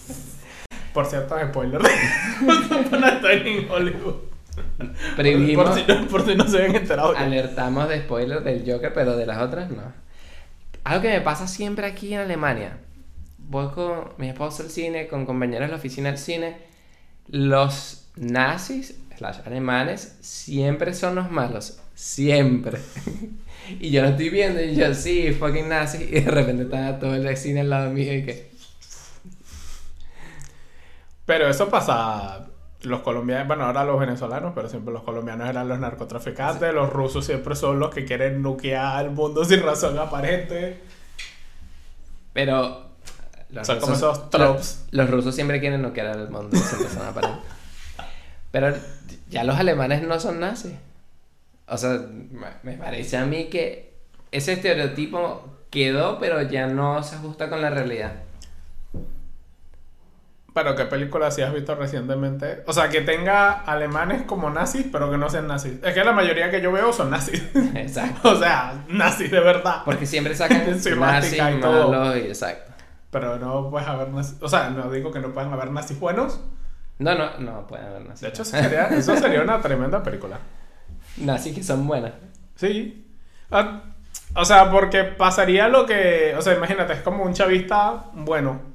Por cierto, spoiler. Estar en Hollywood. Y Por si, no, por si no se habían enterado. ya. Alertamos de spoiler del Joker, pero de las otras no. Algo que me pasa siempre aquí en Alemania. Voy con mi esposo al cine, con compañeros de la oficina del cine. Los nazis, slash alemanes, siempre son los malos. Siempre. y yo lo estoy viendo y yo, sí, fucking nazis. Y de repente está todo el cine al lado mío y que... Pero eso pasa. Los colombianos, bueno, ahora los venezolanos, pero siempre los colombianos eran los narcotraficantes. Los rusos siempre son los que quieren nuquear al mundo sin razón aparente. Pero... Los Son como esos tropes. Los, los rusos siempre quieren noquear al mundo. siempre son aparentes. Pero ya los alemanes no son nazis. O sea, me parece a mí que ese estereotipo quedó, pero ya no se ajusta con la realidad. Pero qué película sí has visto recientemente. O sea, que tenga alemanes como nazis, pero que no sean nazis. Es que la mayoría que yo veo son nazis. Exacto. o sea, nazis de verdad. Porque siempre sacan nazis, y todo. y exacto. Pero no puedes haber nazis. O sea, no digo que no puedan haber nazis buenos. No, no, no pueden haber nazis. De hecho, eso sería, eso sería una tremenda película. nazis que son buenas. Sí. Ah, o sea, porque pasaría lo que. O sea, imagínate, es como un chavista bueno.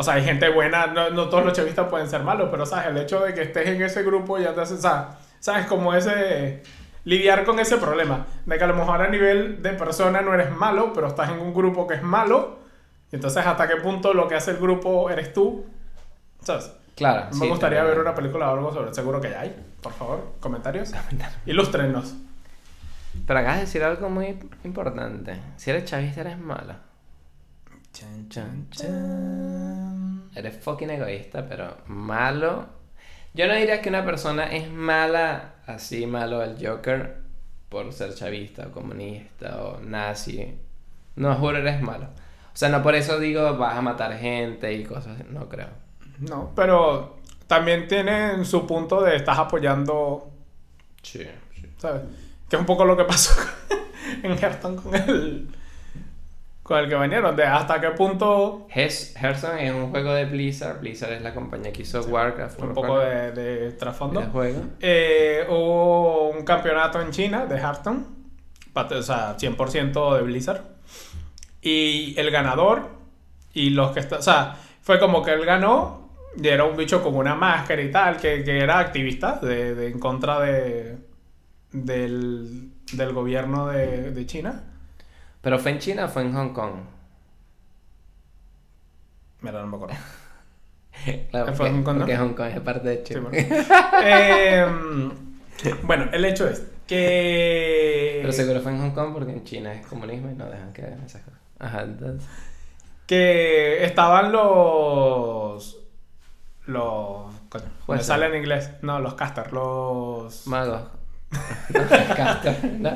O sea, hay gente buena, no, no todos los chavistas pueden ser malos, pero sabes, el hecho de que estés en ese grupo ya te hace. sea, sabes, como ese. Lidiar con ese problema. De que a lo mejor a nivel de persona no eres malo, pero estás en un grupo que es malo. Y entonces, ¿hasta qué punto lo que hace el grupo eres tú? ¿Sabes? Claro. Me sí, gustaría ver una película o algo sobre. Seguro que ya hay. Por favor, comentarios. Ilústrenos. Pero acabas de decir algo muy importante. Si eres chavista, eres malo. Chan, chan, Eres fucking egoísta, pero malo. Yo no diría que una persona es mala, así malo el Joker, por ser chavista o comunista o nazi. No, juro, eres malo. O sea, no por eso digo vas a matar gente y cosas así. No creo. No, pero también tienen su punto de estás apoyando, Sí, sí. ¿sabes? Que es un poco lo que pasó en Hearthstone con el con el que vinieron, de hasta qué punto Hearthstone es un juego de Blizzard. Blizzard es la compañía que hizo Warcraft. un poco de, de trasfondo. juego. Eh, hubo un campeonato en China de Hearthstone, o sea, 100% de Blizzard. Y el ganador y los que está, o sea, fue como que él ganó y era un bicho con una máscara y tal, que, que era activista de, de- en contra de, del, del gobierno de, de China. ¿Pero fue en China o fue en Hong Kong? Mira, no me acuerdo. Claro, ¿Fue en Hong Kong, no? porque Hong Kong es parte de Sí, China. bueno. Eh, bueno, el hecho es que... Pero seguro fue en Hong Kong porque en China es comunismo y no dejan que hagan esas cosas. Ajá, entonces. que estaban los los coño, me sale en inglés no los casters los Magos. Caster, ¿no?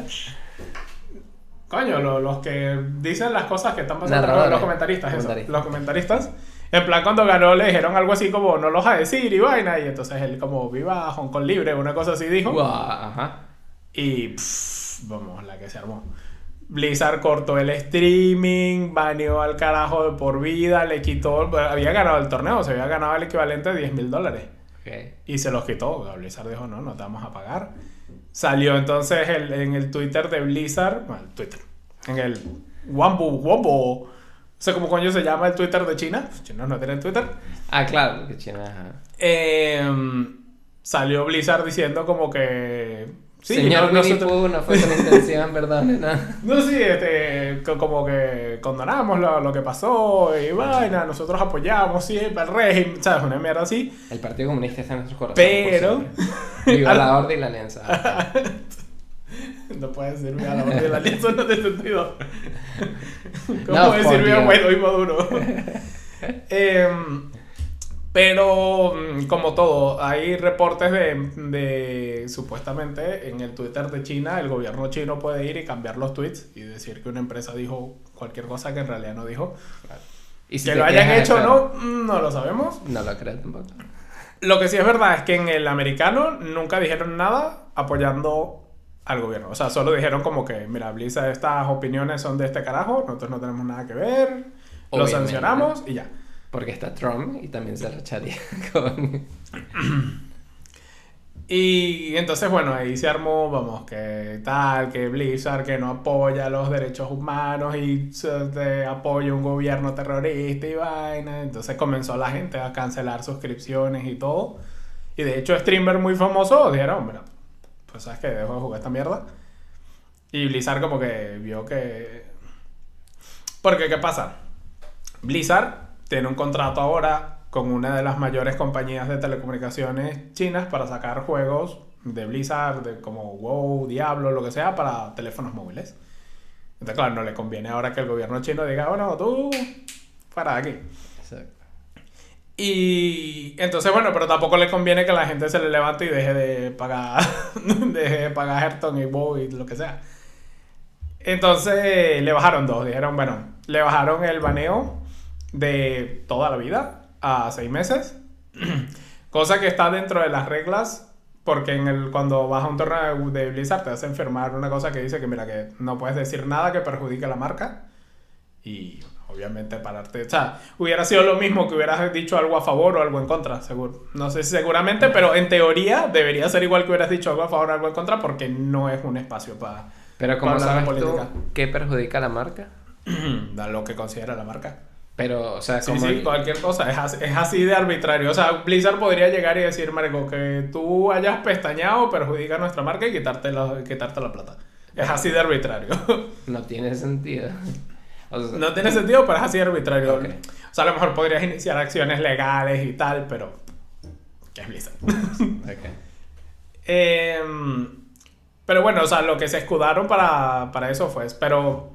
Coño, lo- los que dicen las cosas que están pasando, Narradores. los comentaristas, eso, los comentaristas. En plan, cuando ganó le dijeron algo así como, no lo vas a decir y vaina, y entonces él como, viva Hong Kong libre, una cosa así dijo. Guau, ajá. Y, pff, vamos, la que se armó. Blizzard cortó el streaming, baneó al carajo de por vida, le quitó, había ganado el torneo, se había ganado el equivalente de 10 mil dólares. Ok. Y se los quitó. Blizzard dijo, no, no te vamos a pagar. Salió entonces el- en el Twitter de Blizzard, bueno, el Twitter, en el Wambo, Wambo, no sé cómo coño se llama el Twitter de China. Los chinos no tienen Twitter. Ah, claro, que China, ajá. Eh, salió Blizzard diciendo como que... Sí, Señor no, nosotros- no fue con intención, perdón, no. No, sí, este, co- como que condonamos lo, lo que pasó y vaina, nosotros apoyamos siempre al régimen, ¿sabes? Una mierda así. El Partido Comunista está en nuestros corazones. Pero-. Viva la orden y la alianza. No puede decir viva la orden de la alianza, no tiene sentido. ¿Cómo No, decir viva. Guaidó y Maduro? Em, pero, mm, como todo, hay reportes de, de, supuestamente, en el Twitter de China, el gobierno chino puede ir y cambiar los tweets y decir que una empresa dijo cualquier cosa que en realidad no dijo. Y si que lo hayan hecho o no, mm, no lo sabemos. No lo creo tampoco. Lo que sí es verdad es que en el americano nunca dijeron nada apoyando al gobierno. O sea, solo dijeron como que, mira, Blizzard, estas opiniones son de este carajo, nosotros no tenemos nada que ver, lo Obviamente. sancionamos y ya. Porque está Trump y también se racharía con... Y entonces, bueno, ahí se armó, vamos, que tal, que Blizzard que no apoya los derechos humanos y de- apoya un gobierno terrorista y vaina. Entonces comenzó la gente a cancelar suscripciones y todo. Y de hecho, streamers muy famosos dijeron, mira, pues sabes que dejo de jugar esta mierda. Y Blizzard como que vio que... Porque, ¿qué pasa? Blizzard tiene un contrato ahora con una de las mayores compañías de telecomunicaciones chinas para sacar juegos de Blizzard, de como WoW, Diablo, lo que sea, para teléfonos móviles. Entonces, claro, no le conviene ahora que el gobierno chino diga, bueno, tú, para aquí. Exacto. Y entonces, bueno, pero tampoco le conviene que la gente se le levante y deje de pagar, deje de pagar Hearthstone y WoW y lo que sea. Entonces le bajaron dos. Dijeron, bueno, le bajaron el baneo de toda la vida a seis meses. Cosa que está dentro de las reglas. Porque en el, cuando vas a un torneo de Blizzard te hacen firmar una cosa que dice que mira que no puedes decir nada que perjudique a la marca. Y obviamente pararte. O sea, hubiera sido lo mismo que hubieras dicho algo a favor o algo en contra, seguro. No sé si seguramente, pero en teoría debería ser igual que hubieras dicho algo a favor o algo en contra porque no es un espacio para Pero como sabes tú. ¿qué perjudica a la marca? dar lo que considera la marca. Pero, o sea, Sí, como... sí, cualquier cosa. Es así, es así de arbitrario. O sea, Blizzard podría llegar y decir, Marco, que tú hayas pestañado perjudica nuestra marca y quitarte la, quitarte la plata. Es así de arbitrario. No tiene sentido. O sea, No tiene sentido, pero es así de arbitrario. O sea, a lo mejor podrías iniciar acciones legales y tal, pero. ¿Qué es Blizzard? ok. Em, pero bueno, o sea, lo que se escudaron para, para eso fue. Pero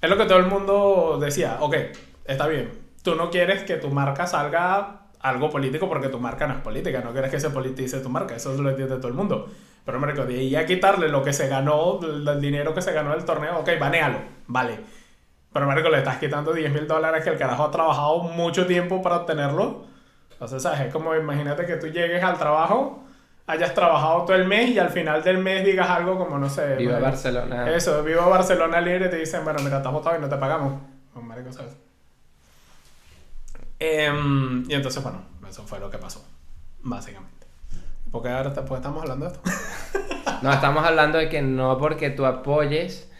es lo que todo el mundo decía. Ok, está bien. Tú no quieres que tu marca salga algo político porque tu marca no es política. No quieres que se politice tu marca. Eso lo entiende todo el mundo. Pero, hombre, de ahí a quitarle lo que se ganó, del dinero que se ganó del torneo, ok, banealo. Vale. Pero, Marco, le estás quitando 10 mil dólares que el carajo ha trabajado mucho tiempo para obtenerlo. Entonces, ¿sabes? Es como imagínate que tú llegues al trabajo, hayas trabajado todo el mes y al final del mes digas algo como, no sé. Viva bueno, Barcelona. Eso, viva Barcelona libre y te dicen, bueno, mira, estás votado y no te pagamos. Pues, marico, ¿sabes? Em, y entonces, bueno, eso fue lo que pasó, básicamente. ¿Por qué ahora pues, estamos hablando de esto? No, estamos hablando de que no porque tú apoyes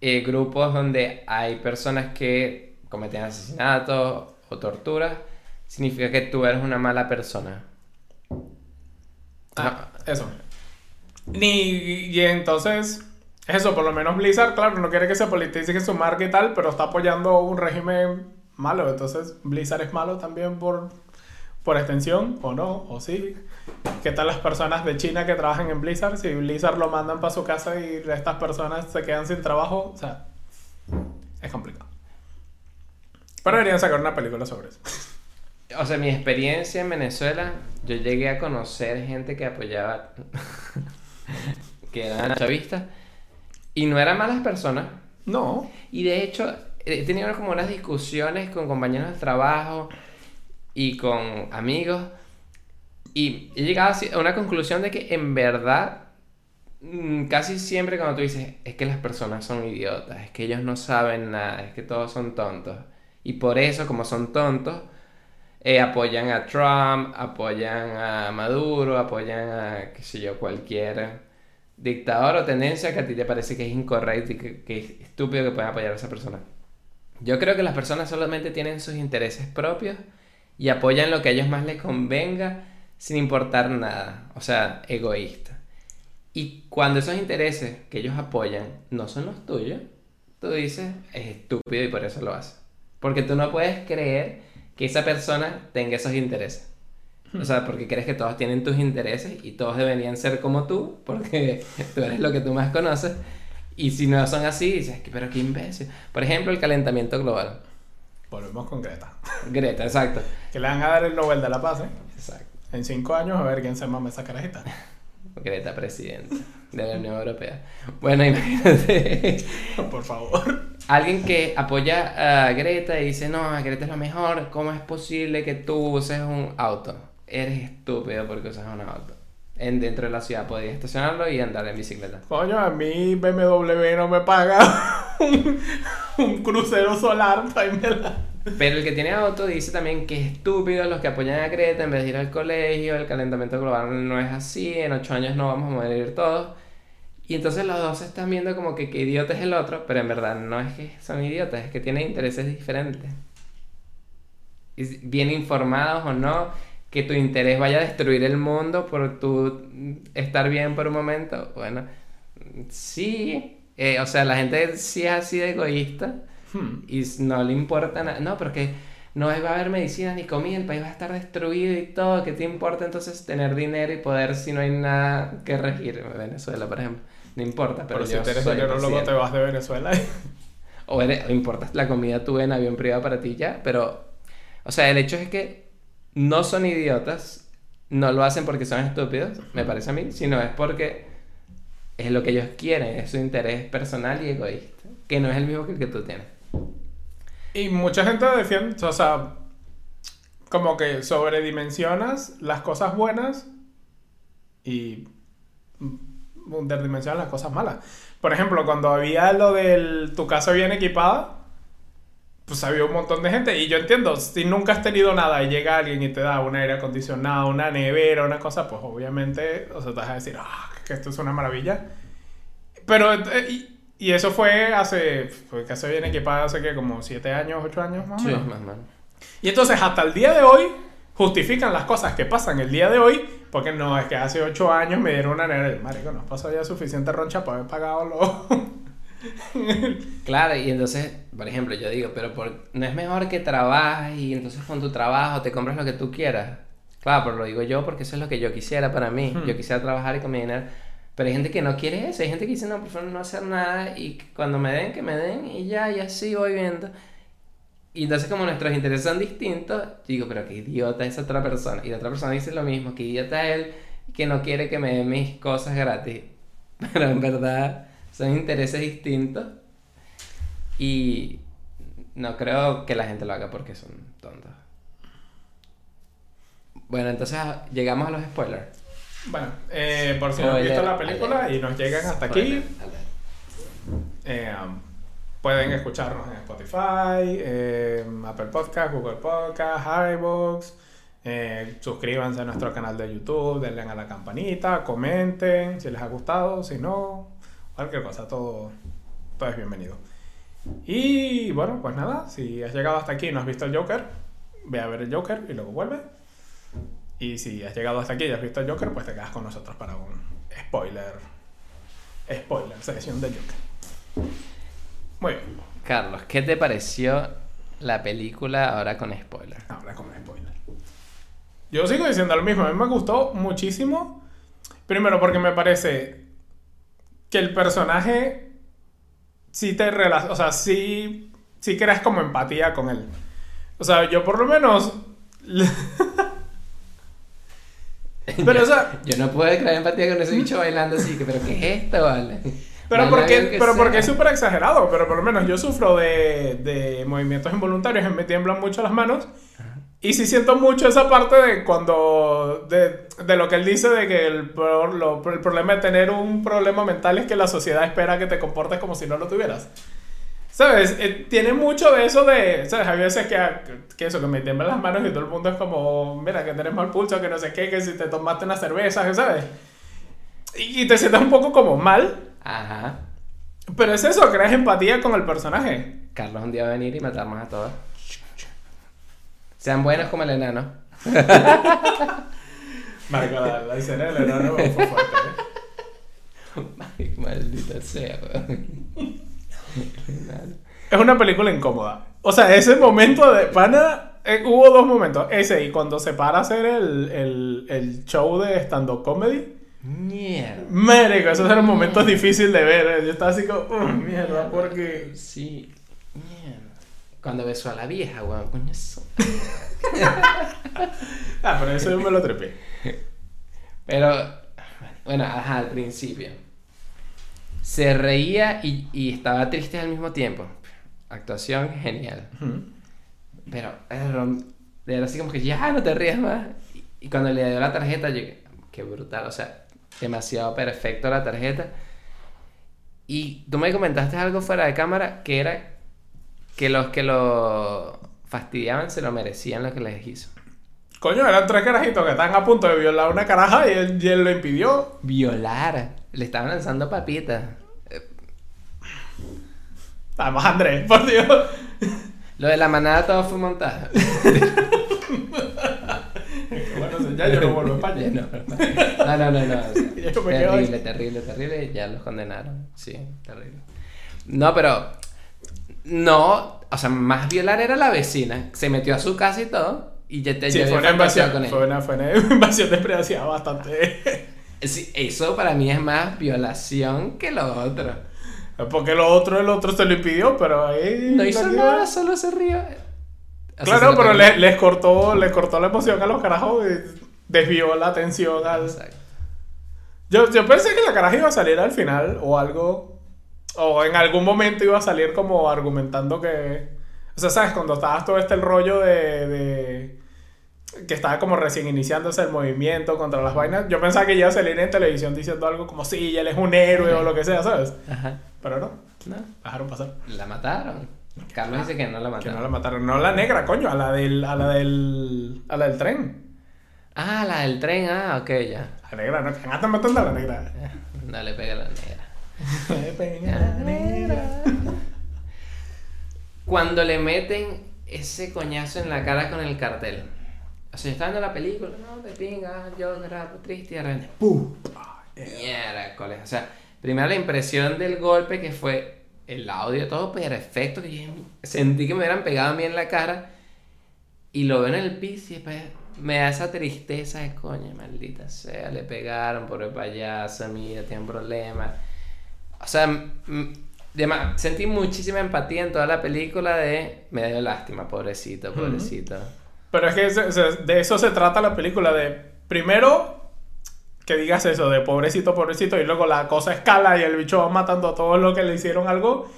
eh, grupos donde hay personas que cometen asesinatos o torturas, significa que tú eres una mala persona. Ah, eso. Ni, y entonces, eso, por lo menos Blizzard, claro, no quiere que se politice su marca y tal, pero está apoyando un régimen malo. Entonces, Blizzard es malo también por, por extensión, o no, o sí. ¿Qué tal las personas de China que trabajan en Blizzard? Si Blizzard lo mandan para su casa y estas personas se quedan sin trabajo, o sea, es complicado. Pero deberían sacar una película sobre eso. O sea, mi experiencia en Venezuela, yo llegué a conocer gente que apoyaba, que eran chavistas, y no eran malas personas. No. Y de hecho, he tenido como unas discusiones con compañeros de trabajo y con amigos. Y he llegado a una conclusión de que en verdad, mm, casi siempre cuando tú dices, es que las personas son idiotas, es que ellos no saben nada, es que todos son tontos. Y por eso, como son tontos, eh, apoyan a Trump, apoyan a Maduro, apoyan a, qué sé yo, cualquier dictador o tendencia que a ti te parece que es incorrecto y que, que es estúpido que puedan apoyar a esa persona. Yo creo que las personas solamente tienen sus intereses propios y apoyan lo que a ellos más les convenga sin importar nada, o sea, egoísta. Y cuando esos intereses que ellos apoyan no son los tuyos, tú dices, es estúpido y por eso lo hace. Porque tú no puedes creer que esa persona tenga esos intereses. O sea, porque crees que todos tienen tus intereses y todos deberían ser como tú, porque tú eres lo que tú más conoces. Y si no son así, dices, pero qué imbécil. Por ejemplo, el calentamiento global. Volvemos con Greta. Greta, exacto. Que le van a dar el Nobel de la Paz, ¿eh? Exacto. En cinco años a ver quién se mama esa carajita. Greta, presidente de la Unión Europea. Bueno, imagínate. Por favor. Alguien que apoya a Greta y dice, no, Greta es lo mejor, ¿cómo es posible que tú uses un auto? Eres estúpido porque usas un auto en, dentro de la ciudad. Podías estacionarlo y andar en bicicleta. Coño, a mí BMW no me paga un, crucero solar para Pero el que tiene auto dice también que es estúpido los que apoyan a Greta en vez de ir al colegio, el calentamiento global no es así, en ocho años no vamos a morir todos. Y entonces los dos se están viendo como que qué idiota es el otro, pero en verdad no es que son idiotas, es que tienen intereses diferentes. bien informados o no, que tu interés vaya a destruir el mundo por tu estar bien por un momento. Bueno, sí, eh, o sea, la gente sí es así de egoísta hmm. y no le importa nada. No, porque no va a haber medicinas ni comida, el país va a estar destruido y todo. ¿Qué te importa entonces tener dinero y poder si no hay nada que regir? Venezuela, por ejemplo. No importa, pero, pero si tienes dinero luego te vas de Venezuela. o, eres, o importa la comida tuve en avión privado para ti ya, pero... O sea, el hecho es que no son idiotas, no lo hacen porque son estúpidos, me parece a mí, sino es porque es lo que ellos quieren, es su interés personal y egoísta, que no es el mismo que el que tú tienes. Y mucha gente defiende, o sea, como que sobredimensionas las cosas buenas y underdimensionas las cosas malas. Por ejemplo, cuando había lo del tu casa bien equipada, pues había un montón de gente. Y yo entiendo, si nunca has tenido nada y llega alguien y te da un aire acondicionado, una nevera, una cosa, pues obviamente, o sea, te vas a decir, ah, que esto es una maravilla. Pero, eh, y, y eso fue hace, fue que se viene equipada hace que como 7 años, 8 años más o menos. Sí, más menos. Y entonces, hasta el día de hoy, justifican las cosas que pasan el día de hoy, porque no, es que hace 8 años me dieron una nevera. Marico, nos pasó ya suficiente roncha para haber pagado los. claro, y entonces, por ejemplo, yo digo, pero no es mejor que trabajes y entonces con tu trabajo te compras lo que tú quieras. Claro, pero lo digo yo porque eso es lo que yo quisiera para mí. Yo quisiera trabajar y con mi dinero. Pero hay gente que no quiere eso. Hay gente que dice, no, prefiero no hacer nada y cuando me den, que me den y ya, y así voy viendo. Y entonces como nuestros intereses son distintos, digo, pero qué idiota es otra persona. Y la otra persona dice lo mismo, que idiota es él que no quiere que me den mis cosas gratis. Pero en verdad son intereses distintos y no creo que la gente lo haga porque son tontos. Bueno, entonces llegamos a los spoilers. Bueno, eh, por si no han visto la película y nos llegan hasta aquí, eh, um, pueden escucharnos en Spotify, Apple Podcast, Google Podcast, iVoox. Eh, suscríbanse a nuestro canal de YouTube, denle a la campanita, comenten si les ha gustado, si no, cualquier cosa, todo, todo es bienvenido. Y bueno, pues nada, si has llegado hasta aquí y no has visto el Joker, ve a ver el Joker y luego vuelve. Y si has llegado hasta aquí y has visto el Joker, pues te quedas con nosotros para un spoiler. Spoiler, sesión del Joker. Muy bien. Carlos, ¿qué te pareció la película ahora con spoiler? Ahora con spoiler. Yo sigo diciendo lo mismo, a mí me gustó muchísimo. Primero porque me parece que el personaje sí te relaciona, o sea, sí, sí creas como empatía con él. O sea, yo por lo menos... pero, o sea... Yo no puedo crear empatía con ese bicho bailando así, que, pero ¿qué es esto, vale? Pero porque, pero porque es súper exagerado, pero por lo menos yo sufro de, de movimientos involuntarios, me tiemblan mucho las manos. Y sí siento mucho esa parte de cuando, de, de lo que él dice de que el, pro- lo- el problema de tener un problema mental es que la sociedad espera que te comportes como si no lo tuvieras. ¿Sabes? Eh, tiene mucho de eso de, ¿sabes? Hay veces que, que eso, que me tiemblan las manos y todo el mundo es como, mira, que tienes mal pulso, que no sé qué, que si te tomaste una cerveza, ¿sabes? Y, y te sientes un poco como mal, Ajá. pero es eso, creas empatía con el personaje. Carlos un día va a venir y matarnos a todos. Sean buenos como el enano. Marco, la, la escena del enano fue fuerte, ¿eh? Maldita sea, weón. Es una película incómoda. O sea, ese momento de pana. eh, hubo dos momentos. Ese y cuando se para a hacer el, el, el show de stand-up comedy. Mierda. Marico, esos eran momentos difíciles de ver. eh. Yo estaba así como, "Oh, mierda, porque. Sí. Mierda. Cuando besó a la vieja, weón, coño eso. Ah, pero eso yo me lo trepé. Pero, bueno, ajá, al principio. Se reía y, y estaba triste al mismo tiempo. Actuación genial. Pero era, era así como que ya no te rías más. Y, y cuando le dio la tarjeta, yo, qué brutal, o sea, demasiado perfecto la tarjeta. Y tú me comentaste algo fuera de cámara que era que los que lo fastidiaban se lo merecían lo que les hizo. Coño, eran tres carajitos que estaban a punto de violar una caraja y él, y él lo impidió. Violar, le estaban lanzando papitas. Eh, Además, Andrés, por Dios. Lo de la manada todo fue montado. bueno, ya yo no vuelvo a España. no, no, no, no. o sea, terrible, terrible, terrible. Ya los condenaron. Sí, terrible. No, pero. No, o sea, más violar era la vecina. Se metió a su casa y todo. Y ya te Sí, fue una invasión. con Fue ella. una, fue una invasión de privacidad bastante. Sí, eso para mí es más violación que lo otro. Porque lo otro, el otro se lo impidió, pero ahí. No hizo nada, solo se rió. O Claro, pero tomó. le- les cortó, les cortó la emoción a los carajos y desvió la atención al. Exacto. Yo, yo pensé que la caraja iba a salir al final o algo. O en algún momento iba a salir como argumentando que. O sea, ¿sabes? Cuando estabas todo este el rollo de. de- que estaba como recién iniciándose el movimiento contra las vainas. Yo pensaba que iba a salir en televisión diciendo algo como, sí, él es un héroe o lo que sea, ¿sabes? Ajá. Pero no, No, dejaron pasar. la mataron. Carlos dice que no la Que mataron. no la mataron. No la negra, coño, a la del. a la del. a la del tren. Ah, la del tren, ah, ok, ya. La negra, no, que están matando a la negra. No le pega la negra. La negra. Cuando le meten ese coñazo en la cara con el cartel. O sea, está viendo la película, no, te pinga, yo grabo triste y de ¡pum! Miércoles. O sea, primero la impresión del golpe que fue el audio todo perfecto, yo sentí que me hubieran pegado a mí en la cara. Y lo veo en el piso y después me da esa tristeza de coño, maldita sea, le pegaron por el payaso, mira, tiene un. O sea, de ma- sentí muchísima empatía en toda la película de me dio lástima, pobrecito, pobrecito. Pero es que de eso se trata la película, de primero que digas eso, de pobrecito, pobrecito, y luego la cosa escala y el bicho va matando a todos los que le hicieron algo,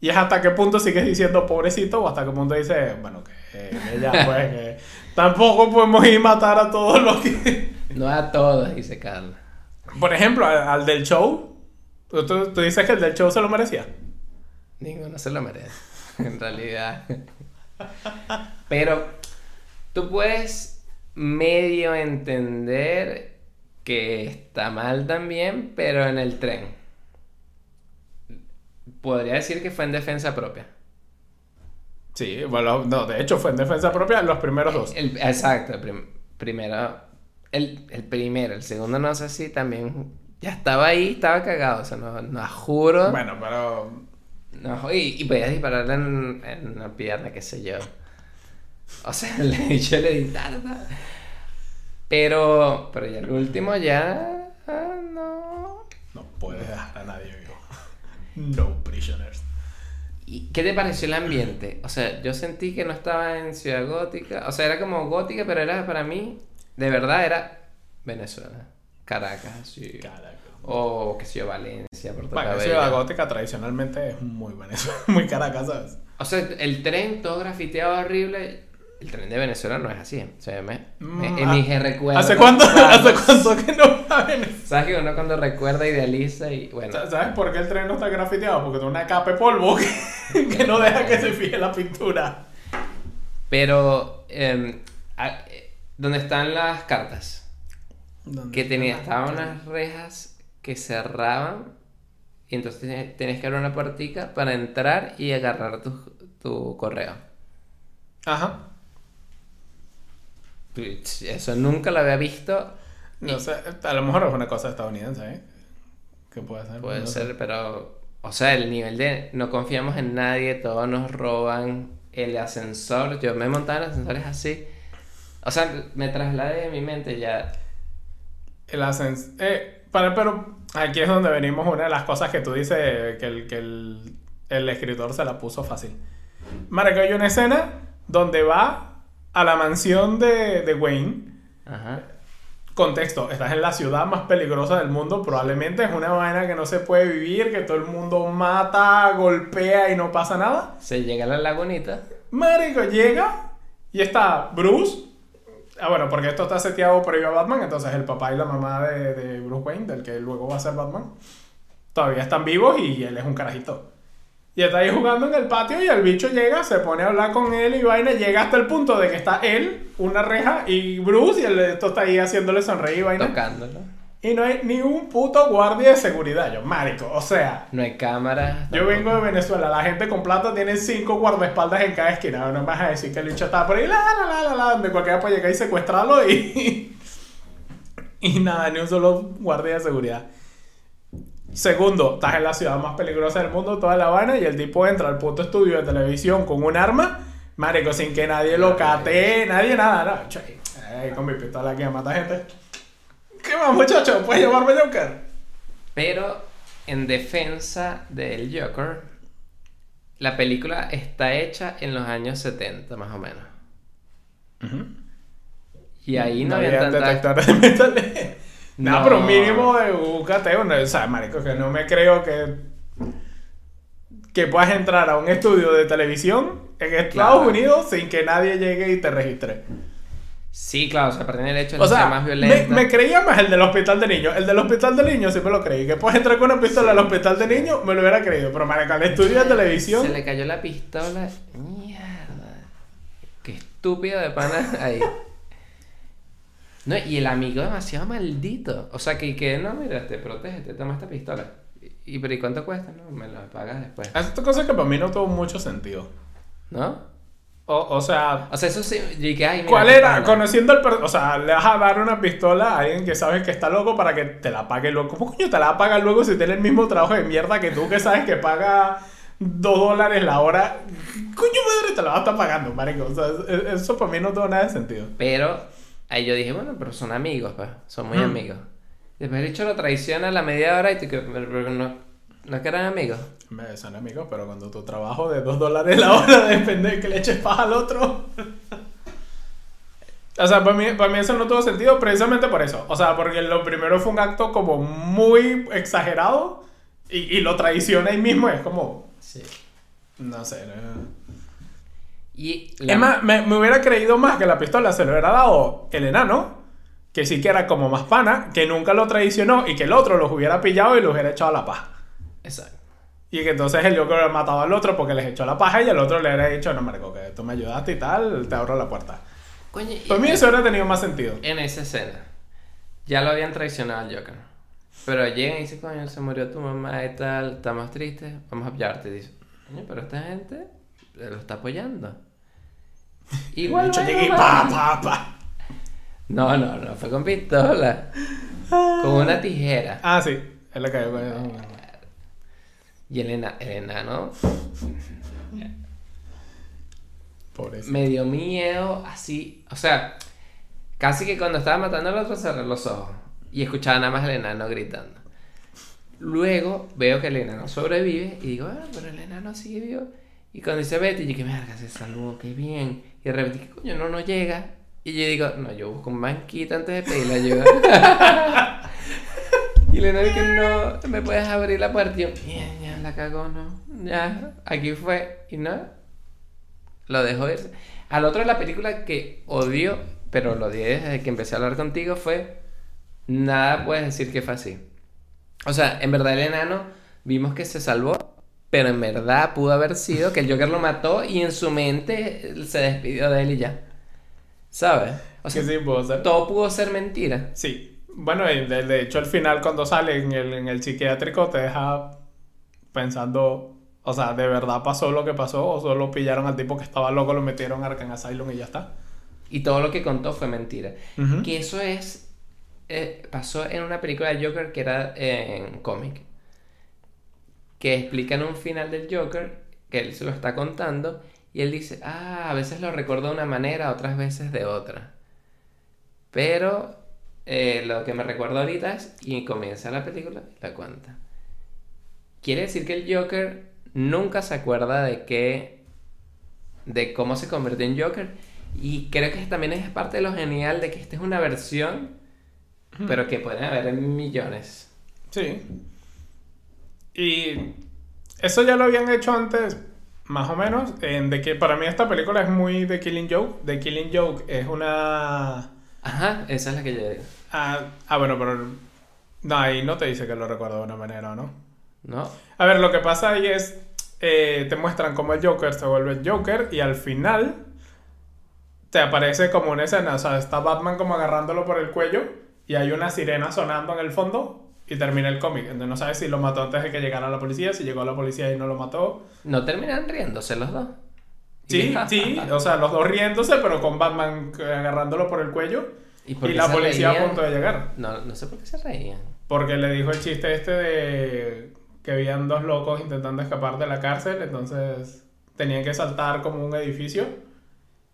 y es hasta qué punto sigues diciendo pobrecito o hasta qué punto dices, bueno, que, ya pues, tampoco podemos ir a matar a todos los que... No a todos, dice Carla. Por ejemplo, al, al del show, ¿tú, tú- tú dices que el del show se lo merecía. Ninguno se lo merece, en realidad. Pero tú puedes medio entender que está mal también, pero en el tren. Podría decir que fue en defensa propia. Sí, bueno, no, de hecho fue en defensa propia los primeros dos. El- exacto, el prim- primero. El, el primero, el segundo no sé si también. Ya estaba ahí, estaba cagado. O sea, no, no juro. Bueno, pero No, y, y podías dispararle en, en una pierna, qué sé yo. O sea, le yo le di tarda. Pero, pero ya el último ya. ah, no. no puedes dejar a nadie vivo. No prisoners. ¿Y qué te pareció el ambiente? O sea, yo sentí que no estaba en Ciudad Gótica. O sea, era como gótica, pero era para mí, de verdad, era Venezuela. Caracas, sí. Carajo. O qué sé yo, Valencia, Puerto Bueno. Ciudad Gótica tradicionalmente es muy Venezuela, muy Caracas, ¿sabes? O sea, el tren todo grafiteado horrible. El tren de Venezuela no es así. O sea, me, me- Mm, en ah, mis recuerdos. ¿Hace cuánto. ¿Hace cuánto que no va a Venezuela? ¿Sabes que uno cuando recuerda idealiza y bueno. ¿Sabes por qué el tren no está grafiteado? Porque tiene una capa de polvo que, que no deja que se fije la pintura. Pero, a- eh, ¿dónde están las cartas? Que tenía, estaban unas rejas que cerraban y entonces tenías- tenías que abrir una puertica para entrar y agarrar tu, tu correo. Ajá. Eso nunca lo había visto. No sé, a lo mejor es una cosa estadounidense, ¿eh? ¿Qué puede ser? Puede No sé. ser, pero... O sea, el nivel de... No confiamos en nadie, todos nos roban. El ascensor, yo me montaba en ascensores así. O sea, me trasladé de mi mente ya... El ascens... Eh, para, pero aquí es donde venimos una de las cosas que tú dices que el, que el, el escritor se la puso fácil. Marico, hay una escena donde va a la mansión de, de Wayne. Ajá. Contexto, estás en la ciudad más peligrosa del mundo, probablemente es una vaina que no se puede vivir, que todo el mundo mata, golpea y no pasa nada. Se llega a la lagunita. Marico, llega y está Bruce. Ah, bueno, porque esto está seteado previo a Batman, entonces el papá y la mamá de, de Bruce Wayne, del que luego va a ser Batman, todavía están vivos y él es un carajito. Y está ahí jugando en el patio y el bicho llega, se pone a hablar con él y vaina, llega hasta el punto de que está él, una reja, y Bruce, y el esto está ahí haciéndole sonreír y vaina. Tocándolo. Y no hay ni un puto guardia de seguridad, yo, marico, o sea... No hay cámaras. Yo vengo de Venezuela, la gente con plata tiene cinco guardaespaldas en cada esquina. No me vas a decir que el bicho está por ahí, la, la, la, la, la, donde cualquiera puede llegar y secuestrarlo y. y nada, ni un solo guardia de seguridad. Segundo, estás en la ciudad más peligrosa del mundo, toda La Habana, y el tipo entra al puto estudio de televisión con un arma, marico, sin que nadie lo catee, nadie nada, no. Che, eh, con mi pistola aquí a matar gente. ¿Qué más, muchacho? ¿Puedes llamarme Joker? Pero en defensa del Joker, la película está hecha en los años 70, más o menos. Y ahí no, había había tanta... de. No, No. pero mínimo de un cateo. no, o sea, marico, que no me creo que... Que puedas entrar a un estudio de televisión en Estados Claro. Unidos sin que nadie llegue y te registre. Sí, claro, o sea, aparte del hecho de O sea más me, violenta. me creía más el del hospital de niños. El del hospital de niños sí me lo creí. Que puedes entrar con una pistola al hospital de niños, me lo hubiera creído. Pero, marico, al estudio de televisión... Se le cayó la pistola. Mierda. Qué estúpido de pana ahí. No, y el amigo demasiado maldito. O sea, que, que no, mira, te protege, te toma esta pistola. Y, pero ¿y cuánto cuesta? No, me lo pagas después. Esta cosa que para mí no tuvo mucho sentido. ¿No? O, o sea, O sea, eso sí, dije, ay, mira, ¿Cuál era? Conociendo al O sea, le vas a dar una pistola a alguien que sabes que está loco para que te la pague luego. ¿Cómo coño te la paga luego si tiene el mismo trabajo de mierda que tú que sabes que paga dos dólares la hora? Coño madre, te la va a estar pagando, marico. O sea, es- eso para mí no tuvo nada de sentido. Pero ahí yo dije, bueno, pero son amigos, pues. Son muy Mm. amigos. Después el hecho lo traiciona a la media hora y pero pero no, no es que eran amigos. Me son amigos, pero cuando tu trabajo de dos dólares la hora depende de que le eches paja al otro. O sea, para mí, para mí eso no tuvo sentido precisamente por eso. O sea, porque lo primero fue un acto como muy exagerado y, y lo traiciona ahí mismo. Es como, Sí. no sé. no- Y la- Es más, me, me hubiera creído más que la pistola se lo hubiera dado el enano, que sí que era como más pana, que nunca lo traicionó y que el otro los hubiera pillado y los hubiera echado a la paja. Exacto. Y que entonces el Joker hubiera matado al otro porque les echó la paja y el otro le hubiera dicho, no, marico, que tú me ayudaste y tal, te abro la puerta. Coño, Para mí eso hubiera tenido más sentido. en esa escena ya lo habían traicionado al Joker. Pero llegan y dicen, coño, se murió tu mamá y tal, estamos tristes, vamos a apoyarte. Y dice, coño, pero esta gente lo está apoyando. Y Igual. el bicho bueno, llega y va. pa, pa, pa. No, no, no, fue con pistola. Con una tijera. Ah, sí, él le cayó con eso. Y el, ena- el enano Pobrecito. me dio miedo así. O sea, casi que cuando estaba matando al otro cerré los ojos. Y escuchaba nada más el enano gritando. Luego veo que el enano sobrevive y digo, ah, pero el enano sigue vivo. Y cuando dice Betty, yo dije, mierda, se salvó, qué bien. Y de repente, ¿qué coño? No, no llega. Y yo digo, no, yo busco un banquito antes de pedir la ayuda. Leonardo que no me puedes abrir la puerta. Y yo, bien, ya la cagó, no. Ya, aquí fue. Y no. Lo dejó irse. Al otro de la película que odio, pero lo odié desde que empecé a hablar contigo, fue. Nada puedes decir que fue así. O sea, en verdad el enano vimos que se salvó, pero en verdad pudo haber sido que el Joker lo mató y en su mente se despidió de él y ya. ¿Sabes? O sea, que sí todo pudo ser mentira. Sí. Bueno, de, de hecho, al final, cuando sale en el, en el psiquiátrico, te deja pensando. O sea, ¿de verdad pasó lo que pasó? ¿O solo pillaron al tipo que estaba loco, lo metieron a Arkham Asylum y ya está? Y todo lo que contó fue mentira. Ujú. Que eso es. eh, pasó en una película de Joker que era eh, en cómic. Que explican un final del Joker, que él se lo está contando, y él dice, ah, a veces lo recuerdo de una manera, otras veces de otra. Pero eh, lo que me recuerdo ahorita es, y comienza la película y la cuenta. Quiere decir que el Joker nunca se acuerda de qué, de cómo se convirtió en Joker. Y creo que también es parte de lo genial de que esta es una versión, pero que pueden haber millones. Sí. Y eso ya lo habían hecho antes, más o menos, en de que para mí esta película es muy de Killing Joke. The Killing Joke es una... Ajá, esa es la que yo digo. Ah, ah, bueno, pero... No, ahí no te dice que lo recuerda de una manera, ¿o ¿no? ¿No? A ver, lo que pasa ahí es... eh, te muestran cómo el Joker se vuelve el Joker y al final te aparece como una escena, o sea, está Batman como agarrándolo por el cuello y hay una sirena sonando en el fondo y termina el cómic. Entonces no sabes si lo mató antes de que llegara la policía, si llegó a la policía y no lo mató. ¿No terminan riéndose los dos? Sí, sí, o sea, los dos riéndose, pero con Batman agarrándolo por el cuello ¿Y, por la policía a punto de llegar. No, no sé por qué se reían. Porque le dijo el chiste este de que habían dos locos intentando escapar de la cárcel, entonces tenían que saltar como un edificio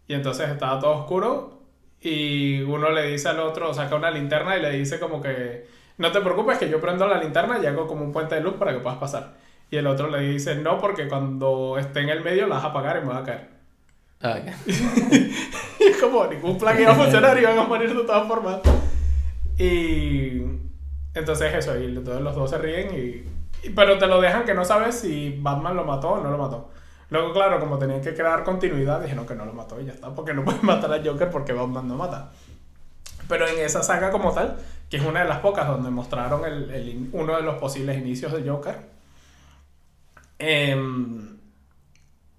y entonces estaba todo oscuro y uno le dice al otro, saca una linterna y le dice como que no te preocupes que yo prendo la linterna y hago como un puente de luz para que puedas pasar. Y el otro le dice, no, porque cuando esté en el medio la vas a apagar y me va a caer. Ah. Y es como, ningún plan iba a funcionar y van a morir de todas formas. Y entonces eso, y entonces los dos se ríen y, y- Pero te lo dejan que no sabes si Batman lo mató o no lo mató. Luego, claro, como tenían que crear continuidad, dijeron que no lo mató y ya está, porque no pueden matar a Joker porque Batman no mata. Pero en esa saga como tal, que es una de las pocas donde mostraron el, el uno de los posibles inicios de Joker, em,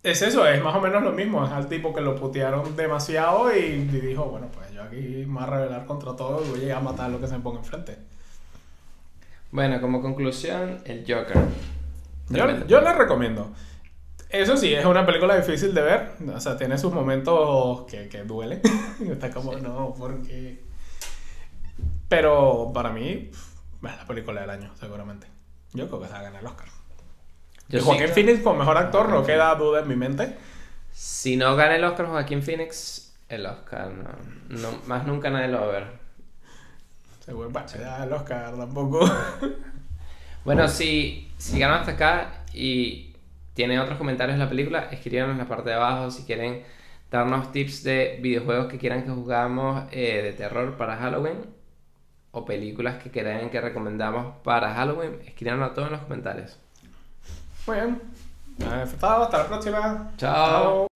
es eso, es más o menos lo mismo. Es al tipo que lo putearon demasiado y, y dijo, bueno, pues yo aquí me voy a rebelar contra todo y voy a llegar a matar lo que se me ponga enfrente. Bueno, como conclusión, el Joker. Yo, yo la recomiendo. Eso sí, es una película difícil de ver. O sea, tiene sus momentos que, que duelen. Está como, no, porque... Pero para mí, es la película del año, seguramente. Yo creo que se va a ganar el Oscar. Yo sí Joaquín Phoenix como mejor actor no queda duda en mi mente. Si no gana el Oscar Joaquín Phoenix, el Oscar no, no- más nunca nadie lo va a ver. Seguro, bueno, ya el Oscar tampoco. Bueno, si, si ganan hasta acá y tienen otros comentarios de la película, escríbanos en la parte de abajo si quieren darnos tips de videojuegos que quieran que jugamos eh, de terror para Halloween o películas que quieran que recomendamos para Halloween, escríbanos todo en los comentarios. Muy bien. Ah, Hasta la próxima. Chao.